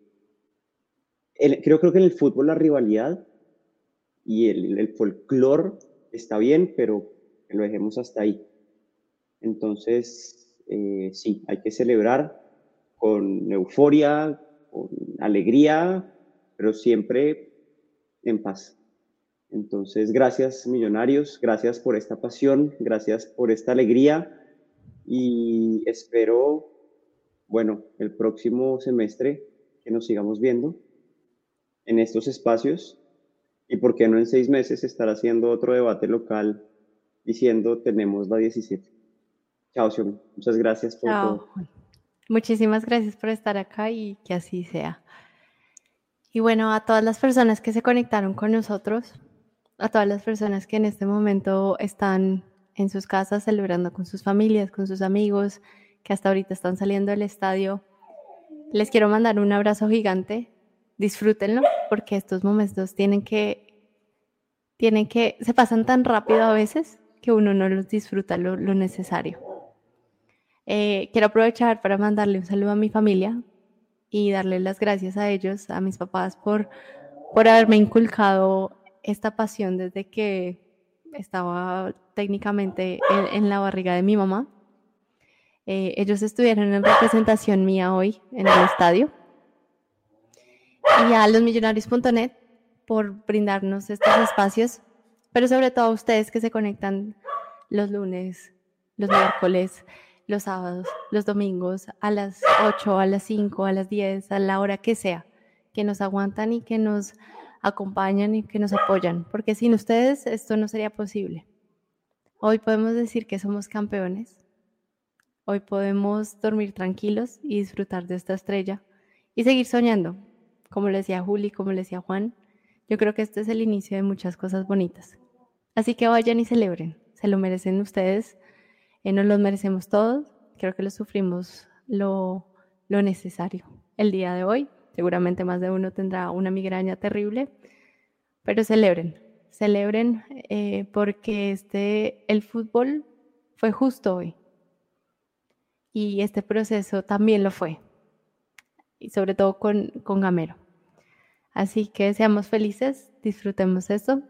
creo, creo que en el fútbol la rivalidad y el, el folclore está bien, pero lo dejemos hasta ahí. Entonces, eh, sí, hay que celebrar con euforia, con alegría, pero siempre en paz. Entonces, gracias millonarios, gracias por esta pasión, gracias por esta alegría y espero, bueno, el próximo semestre que nos sigamos viendo en estos espacios y por qué no en seis meses estar haciendo otro debate local diciendo tenemos la 17. Chao, Xion. Muchas gracias por todo. Muchísimas gracias por estar acá y que así sea. Y bueno, a todas las personas que se conectaron con nosotros, a todas las personas que en este momento están en sus casas celebrando con sus familias, con sus amigos, que hasta ahorita están saliendo del estadio, les quiero mandar un abrazo gigante. Disfrútenlo porque estos momentos tienen que, tienen que, se pasan tan rápido a veces que uno no los disfruta lo, necesario. Eh, quiero aprovechar para mandarle un saludo a mi familia y darle las gracias a ellos, a mis papás, por, por haberme inculcado esta pasión desde que estaba técnicamente en, la barriga de mi mamá. Eh, ellos estuvieron en representación mía hoy en el estadio. Y a los millonarios.net por brindarnos estos espacios, pero sobre todo a ustedes que se conectan los lunes, los miércoles, los sábados, los domingos, a las 8, a las 5, a las 10, a la hora que sea, que nos aguantan y que nos acompañan y que nos apoyan, porque sin ustedes esto no sería posible. Hoy podemos decir que somos campeones, hoy podemos dormir tranquilos y disfrutar de esta estrella y seguir soñando, como le decía Juli, como le decía Juan. Yo creo que este es el inicio de muchas cosas bonitas. Así que vayan y celebren, se lo merecen ustedes, eh, nos lo merecemos todos, creo que lo sufrimos lo, lo necesario el día de hoy Seguramente más de uno tendrá una migraña terrible, pero celebren, celebren eh, porque este, el fútbol fue justo hoy y este proceso también lo fue, y sobre todo con, con Gamero. Así que seamos felices, disfrutemos eso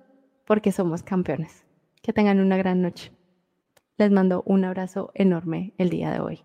porque somos campeones. Que tengan una gran noche. Les mando un abrazo enorme el día de hoy.